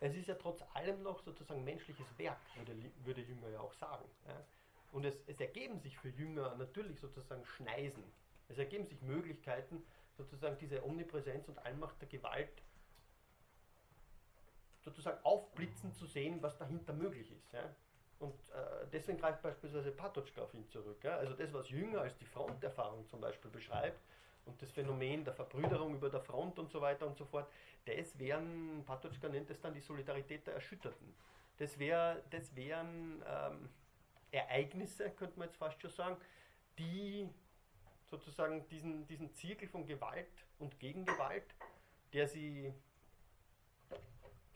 es ist ja trotz allem noch sozusagen menschliches Werk, würde, würde Jünger ja auch sagen. Ja? Und es, es, ergeben sich für Jünger natürlich sozusagen Schneisen. Es ergeben sich Möglichkeiten, sozusagen diese Omnipräsenz und Allmacht der Gewalt sozusagen aufblitzen zu sehen, was dahinter möglich ist. Ja? Und äh, deswegen greift beispielsweise Patočka auf ihn zurück. Ja? Also das, was Jünger als die Fronterfahrung zum Beispiel beschreibt, und das Phänomen der Verbrüderung über der Front und so weiter und so fort, das wären, Patočka nennt es dann die Solidarität der Erschütterten. Das, wär, das wären ähm, Ereignisse, könnte man jetzt fast schon sagen, die sozusagen diesen, diesen Zirkel von Gewalt und Gegengewalt, der sie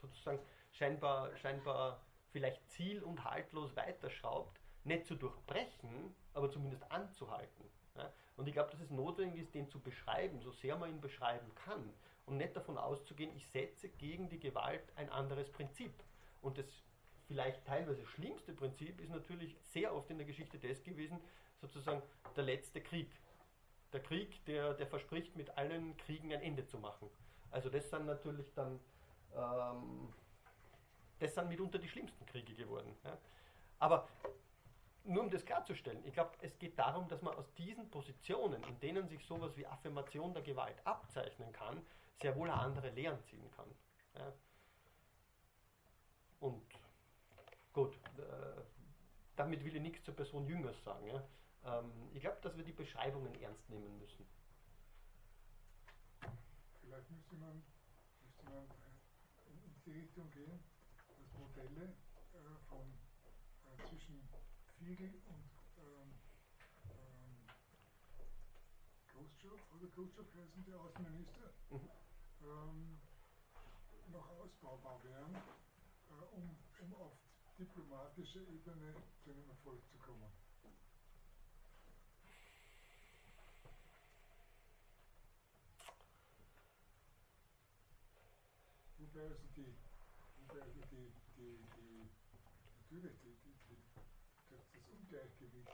sozusagen scheinbar, scheinbar vielleicht ziel- und haltlos weiterschraubt, nicht zu durchbrechen, aber zumindest anzuhalten. Ja? Und ich glaube, dass es notwendig ist, den zu beschreiben, so sehr man ihn beschreiben kann, und nicht davon auszugehen, ich setze gegen die Gewalt ein anderes Prinzip. Und das vielleicht teilweise schlimmste Prinzip ist natürlich sehr oft in der Geschichte das gewesen, sozusagen der letzte Krieg. Der Krieg, der, der verspricht, mit allen Kriegen ein Ende zu machen. Also das sind natürlich dann, ähm, das sind mitunter die schlimmsten Kriege geworden. Ja. Aber nur um das klarzustellen, ich glaube, es geht darum, dass man aus diesen Positionen, in denen sich sowas wie Affirmation der Gewalt abzeichnen kann, sehr wohl andere Lehren ziehen kann. Ja. Und gut, äh, damit will ich nichts zur Person Jüngers sagen. Ja. Ähm, ich glaube, dass wir die Beschreibungen ernst nehmen müssen. Vielleicht müsste man, müsste man in die Richtung gehen, Modelle äh, von äh, zwischen Fiegel und ähm, ähm, Khrushchev, oder Khrushchev heißen die Außenminister, mhm. ähm, noch ausbaubar wären, äh, um, um auf diplomatischer Ebene zu einem Erfolg zu kommen. Wobei also die, wobei also die, die, die, natürlich die, die, die, das, Ungleichgewicht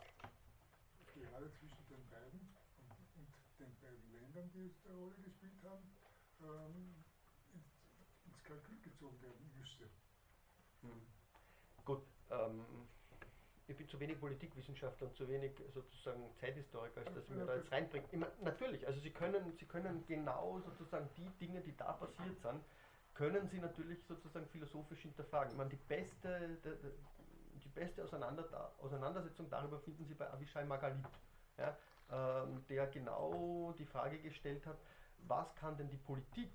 gerade zwischen den beiden und, und, den beiden Ländern, die es eine Rolle gespielt haben, ähm, ins, ins Kalkül gezogen werden müsste. Hm. Gut, ähm, ich bin zu wenig Politikwissenschaftler und zu wenig sozusagen Zeithistoriker, als dass ich mir da jetzt reinbringe. Natürlich, also Sie können, Sie können genau sozusagen die Dinge, die da passiert sind, können Sie natürlich sozusagen philosophisch hinterfragen. Ich meine, die beste, die, beste Auseinandersetzung darüber finden Sie bei Avishai Magalit, ja, ähm, der genau die Frage gestellt hat, was kann denn die Politik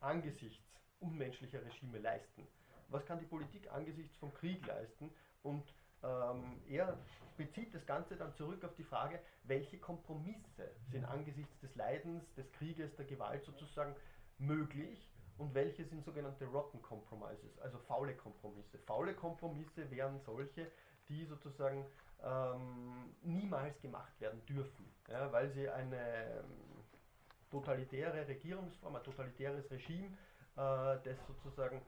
angesichts unmenschlicher Regime leisten? Was kann die Politik angesichts vom Krieg leisten? Und ähm, er bezieht das Ganze dann zurück auf die Frage, welche Kompromisse sind angesichts des Leidens, des Krieges, der Gewalt sozusagen möglich und welche sind sogenannte Rotten Compromises, also faule Kompromisse. Faule Kompromisse wären solche, die sozusagen ähm, niemals gemacht werden dürfen, ja, weil sie eine ähm, totalitäre Regierungsform, ein totalitäres Regime, äh, das sozusagen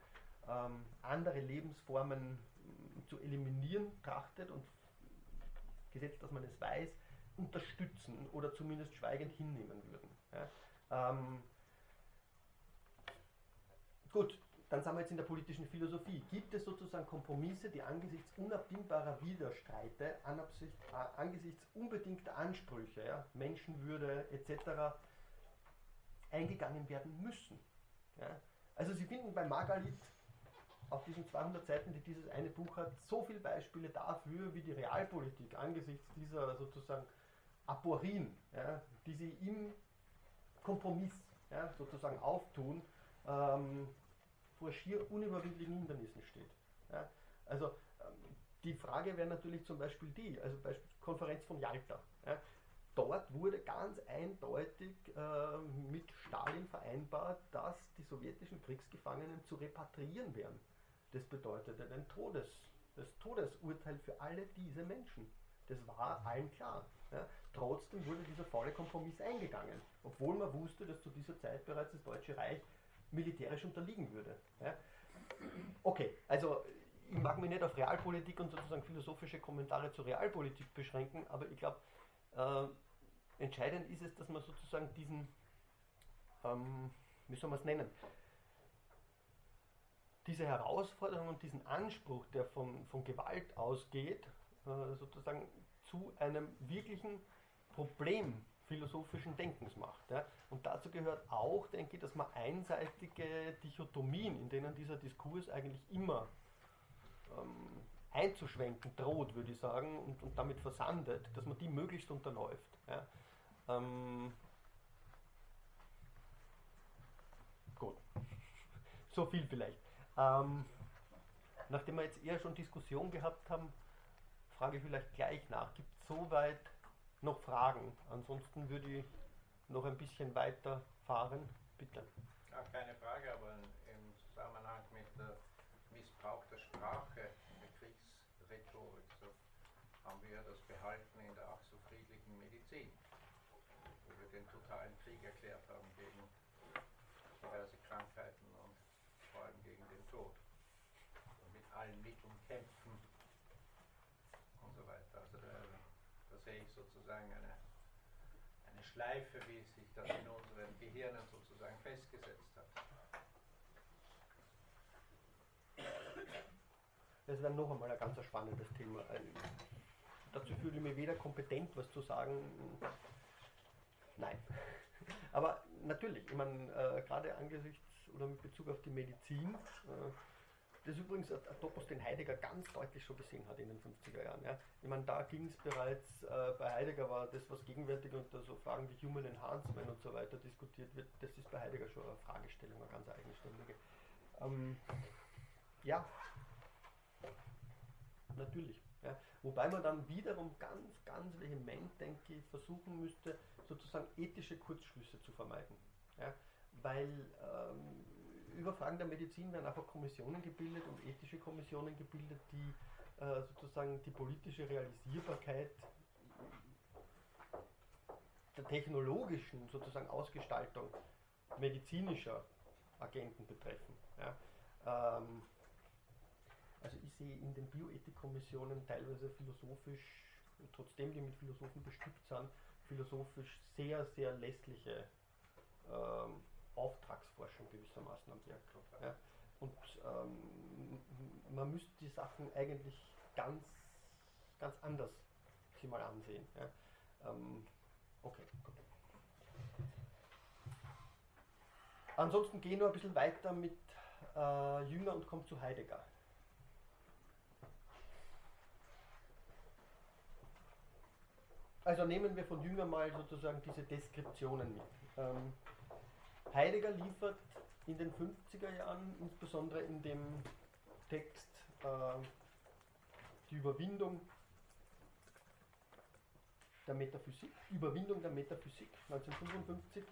ähm, andere Lebensformen mm, zu eliminieren trachtet und gesetzt, dass man es weiß, unterstützen oder zumindest schweigend hinnehmen würden. Ja. Ähm, Gut, dann sind wir jetzt in der politischen Philosophie. Gibt es sozusagen Kompromisse, die angesichts unabdingbarer Widerstreite, äh, angesichts unbedingter Ansprüche, ja, Menschenwürde etc. eingegangen werden müssen? Ja? Also Sie finden bei Margalit auf diesen 200 Seiten, die dieses eine Buch hat, so viele Beispiele dafür, wie die Realpolitik angesichts dieser sozusagen Aporien, ja, die sie im Kompromiss ja, sozusagen auftun, ähm, vor schier unüberwindlichen Hindernissen steht. Ja? Also ähm, die Frage wäre natürlich zum Beispiel die, also Beispiel Konferenz von Yalta. Ja? Dort wurde ganz eindeutig äh, mit Stalin vereinbart, dass die sowjetischen Kriegsgefangenen zu repatriieren wären. Das bedeutete ein Todes, das Todesurteil für alle diese Menschen. Das war allen klar. Ja. Trotzdem wurde dieser faule Kompromiss eingegangen, obwohl man wusste, dass zu dieser Zeit bereits das Deutsche Reich militärisch unterliegen würde. Ja? Okay, also ich mag mich nicht auf Realpolitik und sozusagen philosophische Kommentare zur Realpolitik beschränken, aber ich glaube, äh, entscheidend ist es, dass man sozusagen diesen, ähm, wie soll man es nennen, diese Herausforderung und diesen Anspruch, der von, von Gewalt ausgeht, äh, sozusagen zu einem wirklichen Problem philosophischen Denkens macht. Ja. Und dazu gehört auch, denke ich, dass man einseitige Dichotomien, in denen dieser Diskurs eigentlich immer ähm, einzuschwenken droht, würde ich sagen, und, und, damit versandet, dass man die möglichst unterläuft. Ja. Ähm, Gut. [LAUGHS] So viel vielleicht. Ähm, nachdem wir jetzt eher schon Diskussion gehabt haben, frage ich vielleicht gleich nach. Gibt es soweit noch Fragen? Ansonsten würde ich noch ein bisschen weiter fahren. Bitte. Ja, keine Frage, aber im Zusammenhang mit der Missbrauch der Sprache, der Kriegsrhetorik, so haben wir das behalten in der ach so friedlichen Medizin, wo wir den totalen Krieg erklärt haben gegen diverse Krankheiten und vor allem gegen den Tod. Und mit allen Mitteln kämpfen und so weiter. Also da, da sehe ich sozusagen eine, eine Schleife, wie sich das in unseren Gehirnen sozusagen festgesetzt hat. Das wäre noch einmal ein ganz spannendes Thema. Dazu fühle ich mich weder kompetent, was zu sagen. Nein. Aber natürlich, ich meine, äh, gerade angesichts oder mit Bezug auf die Medizin, äh, das ist übrigens ein, Topos, den Heidegger ganz deutlich schon gesehen hat in den 50er Jahren. Ja. Ich meine, da ging es bereits, äh, bei Heidegger war das, was gegenwärtig unter so Fragen wie Human Enhancement und so weiter diskutiert wird, das ist bei Heidegger schon eine Fragestellung, eine ganz eigenständige. Ähm, ja, natürlich. Ja. Wobei man dann wiederum ganz, ganz vehement, denke ich, versuchen müsste, sozusagen ethische Kurzschlüsse zu vermeiden. Ja. Weil ähm, über Fragen der Medizin werden einfach Kommissionen gebildet und ethische Kommissionen gebildet, die äh, sozusagen die politische Realisierbarkeit der technologischen sozusagen Ausgestaltung medizinischer Agenten betreffen. Ja. Ähm, also ich sehe in den Bioethikkommissionen teilweise philosophisch, trotzdem die mit Philosophen bestückt sind, philosophisch sehr, sehr lässliche ähm, Auftragsforschung gewissermaßen am Werk. Ja. Und ähm, man müsste die Sachen eigentlich ganz, ganz anders sich mal ansehen. Ja. Ähm, okay, gut. Ansonsten gehen wir ein bisschen weiter mit äh, Jünger und kommt zu Heidegger. Also nehmen wir von Jünger mal sozusagen diese Deskriptionen mit. Ähm, Heidegger liefert in den 50er Jahren, insbesondere in dem Text äh, Die Überwindung der Metaphysik, Überwindung der Metaphysik 1955,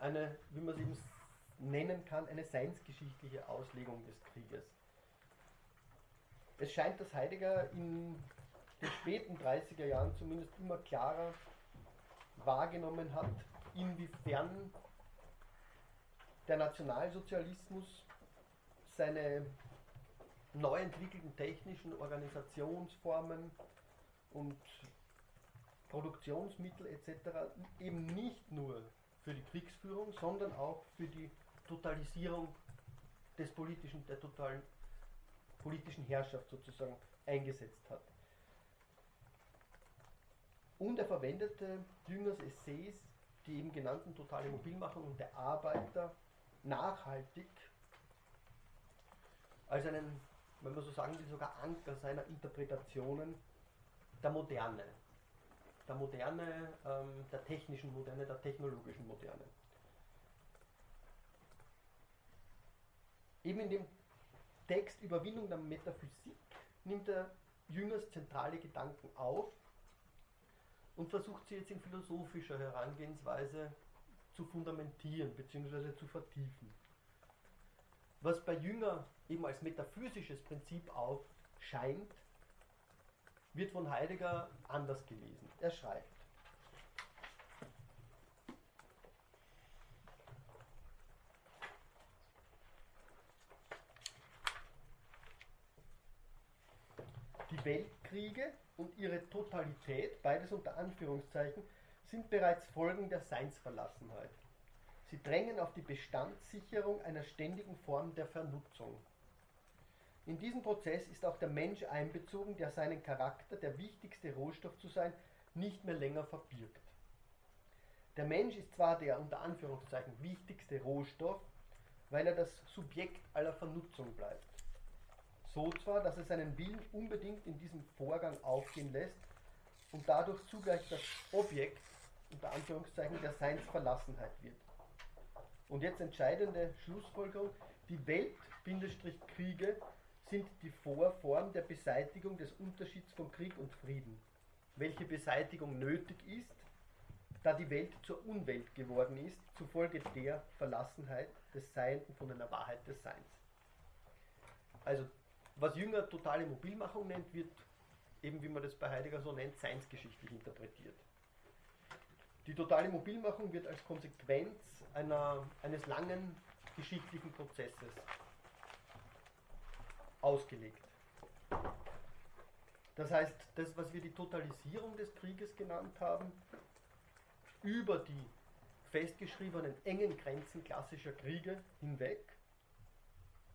eine, wie man es eben nennen kann, eine seinsgeschichtliche Auslegung des Krieges. Es scheint, dass Heidegger in den späten 30er Jahren zumindest immer klarer wahrgenommen hat, inwiefern der Nationalsozialismus seine neu entwickelten technischen Organisationsformen und Produktionsmittel etc. eben nicht nur für die Kriegsführung, sondern auch für die Totalisierung des politischen, der totalen politischen Herrschaft sozusagen eingesetzt hat. Und er verwendete Jüngers Essays, die eben genannten totale Mobilmachung und der Arbeiter nachhaltig als einen, wenn man so sagen will, sogar Anker seiner Interpretationen der Moderne. Der Moderne, ähm, der technischen Moderne, der technologischen Moderne. Eben in dem Text Überwindung der Metaphysik nimmt er Jüngers zentrale Gedanken auf und versucht sie jetzt in philosophischer Herangehensweise zu fundamentieren bzw. zu vertiefen. Was bei Jünger eben als metaphysisches Prinzip aufscheint, wird von Heidegger anders gelesen. Er schreibt, Die Weltkriege und ihre Totalität, beides unter Anführungszeichen, sind bereits Folgen der Seinsverlassenheit. Sie drängen auf die Bestandssicherung einer ständigen Form der Vernutzung. In diesen Prozess ist auch der Mensch einbezogen, der seinen Charakter, der wichtigste Rohstoff zu sein, nicht mehr länger verbirgt. Der Mensch ist zwar der unter Anführungszeichen wichtigste Rohstoff, weil er das Subjekt aller Vernutzung bleibt. So zwar, dass er seinen Willen unbedingt in diesem Vorgang aufgehen lässt und dadurch zugleich das Objekt unter Anführungszeichen der Seinsverlassenheit wird. Und jetzt entscheidende Schlussfolgerung, die Welt-Kriege sind die Vorform der Beseitigung des Unterschieds von Krieg und Frieden, welche Beseitigung nötig ist, da die Welt zur Unwelt geworden ist, zufolge der Verlassenheit des Seienden von einer Wahrheit des Seins. Also, was Jünger totale Mobilmachung nennt, wird eben, wie man das bei Heidegger so nennt, seinsgeschichtlich interpretiert. Die totale Mobilmachung wird als Konsequenz einer, eines langen geschichtlichen Prozesses ausgelegt. Das heißt, das, was wir die Totalisierung des Krieges genannt haben, über die festgeschriebenen engen Grenzen klassischer Kriege hinweg,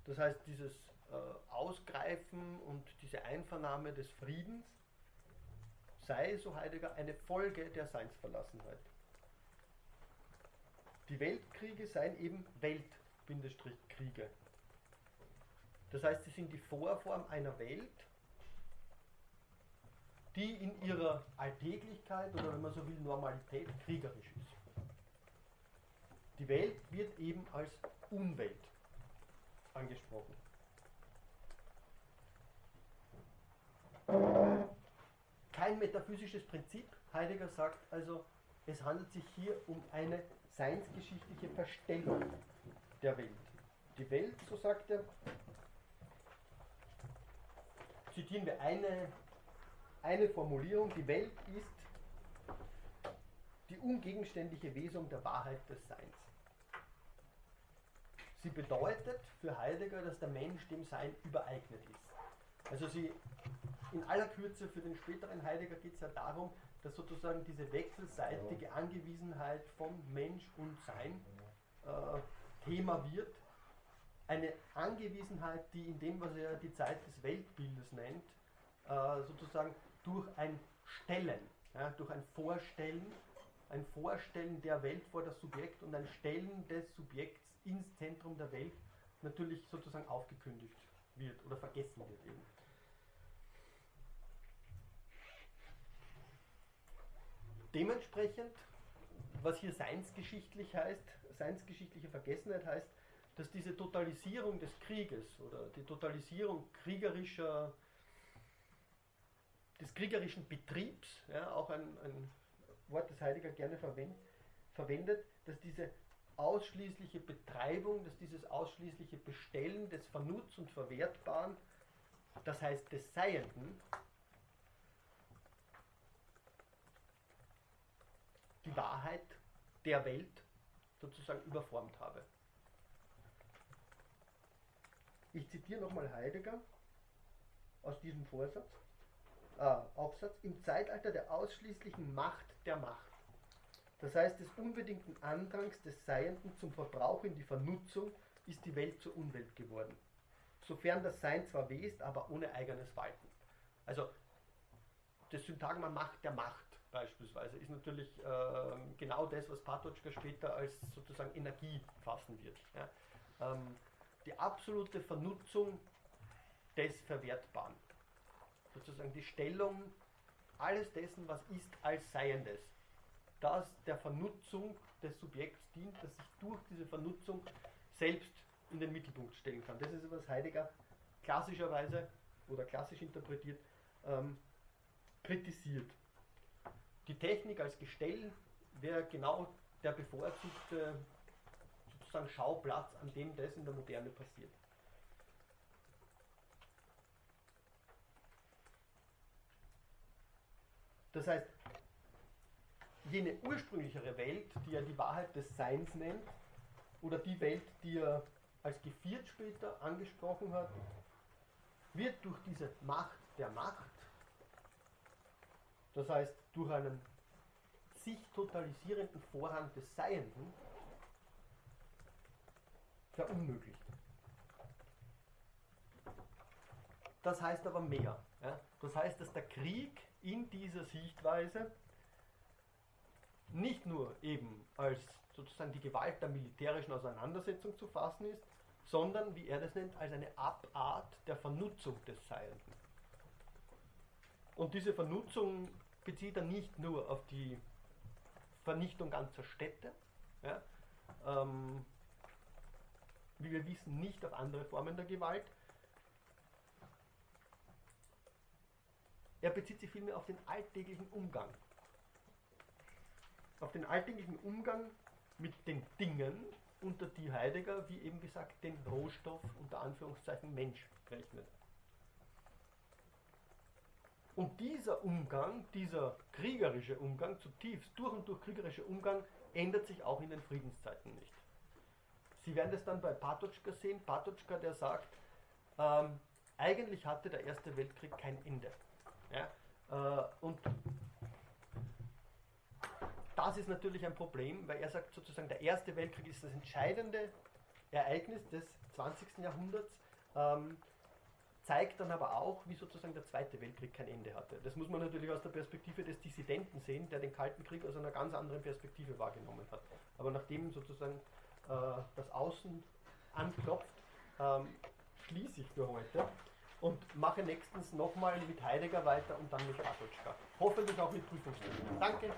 das heißt dieses äh, Ausgreifen und diese Einvernahme des Friedens, sei, so Heidegger, eine Folge der Seinsverlassenheit. Die Weltkriege seien eben Welt-Kriege. Das heißt, sie sind die Vorform einer Welt, die in ihrer Alltäglichkeit oder wenn man so will, Normalität kriegerisch ist. Die Welt wird eben als Umwelt angesprochen. Kein metaphysisches Prinzip. Heidegger sagt also, es handelt sich hier um eine seinsgeschichtliche Verstellung der Welt. Die Welt, so sagt er, zitieren wir eine, eine Formulierung, die Welt ist die ungegenständliche Wesung der Wahrheit des Seins. Sie bedeutet für Heidegger, dass der Mensch dem Sein übereignet ist. Also sie in aller Kürze für den späteren Heidegger geht es ja darum, dass sozusagen diese wechselseitige Angewiesenheit von Mensch und Sein äh, Thema wird. Eine Angewiesenheit, die in dem, was er die Zeit des Weltbildes nennt, äh, sozusagen durch ein Stellen, ja, durch ein Vorstellen, ein Vorstellen der Welt vor das Subjekt und ein Stellen des Subjekts ins Zentrum der Welt natürlich sozusagen aufgekündigt wird oder vergessen wird eben. Dementsprechend, was hier seinsgeschichtlich heißt, seinsgeschichtliche Vergessenheit heißt, dass diese Totalisierung des Krieges oder die Totalisierung kriegerischer, des kriegerischen Betriebs, ja, auch ein, ein Wort, das Heidegger gerne verwendet, verwendet, dass diese ausschließliche Betreibung, dass dieses ausschließliche Bestellen des Vernutz- und Verwertbaren, das heißt des Seienden, die Wahrheit der Welt sozusagen überformt habe. Ich zitiere nochmal Heidegger aus diesem Vorsatz, äh, Aufsatz, im Zeitalter der ausschließlichen Macht der Macht, das heißt des unbedingten Andrangs des Seienden zum Verbrauch in die Vernutzung, ist die Welt zur Unwelt geworden. Sofern das Sein zwar weh ist, aber ohne eigenes Walten. Also das Syntagma Macht der Macht beispielsweise, ist natürlich äh, genau das, was Patočka später als sozusagen Energie fassen wird. Ja. Ähm, die absolute Vernutzung des Verwertbaren. Sozusagen die Stellung alles dessen, was ist, als Seiendes. Das der Vernutzung des Subjekts dient, das sich durch diese Vernutzung selbst in den Mittelpunkt stellen kann. Das ist, was Heidegger klassischerweise oder klassisch interpretiert ähm, kritisiert. Die Technik als Gestell wäre genau der bevorzugte sozusagen Schauplatz, an dem das in der Moderne passiert. Das heißt, jene ursprünglichere Welt, die er die Wahrheit des Seins nennt, oder die Welt, die er als Geviert später angesprochen hat, wird durch diese Macht der Macht das heißt, durch einen sich totalisierenden Vorhang des Seienden verunmöglicht. Das heißt aber mehr. Ja? Das heißt, dass der Krieg in dieser Sichtweise nicht nur eben als sozusagen die Gewalt der militärischen Auseinandersetzung zu fassen ist, sondern, wie er das nennt, als eine Abart der Vernutzung des Seienden. Und diese Vernutzung bezieht er nicht nur auf die Vernichtung ganzer Städte, ja, ähm, wie wir wissen, nicht auf andere Formen der Gewalt. Er bezieht sich vielmehr auf den alltäglichen Umgang. Auf den alltäglichen Umgang mit den Dingen, unter die Heidegger, wie eben gesagt, den Rohstoff unter Anführungszeichen Mensch rechnet. Und dieser Umgang, dieser kriegerische Umgang, zutiefst durch und durch kriegerische Umgang, ändert sich auch in den Friedenszeiten nicht. Sie werden das dann bei Patočka sehen. Patočka, der sagt, ähm, eigentlich hatte der Erste Weltkrieg kein Ende. Ja? Äh, und das ist natürlich ein Problem, weil er sagt sozusagen, der Erste Weltkrieg ist das entscheidende Ereignis des 20. Jahrhunderts. Ähm, zeigt dann aber auch, wie sozusagen der Zweite Weltkrieg kein Ende hatte. Das muss man natürlich aus der Perspektive des Dissidenten sehen, der den Kalten Krieg aus einer ganz anderen Perspektive wahrgenommen hat. Aber nachdem sozusagen äh, das Außen anklopft, ähm, schließe ich für heute und mache nächstens nochmal mit Heidegger weiter und dann mit Patočka. Hoffentlich auch mit Prüfungstechnik. Danke.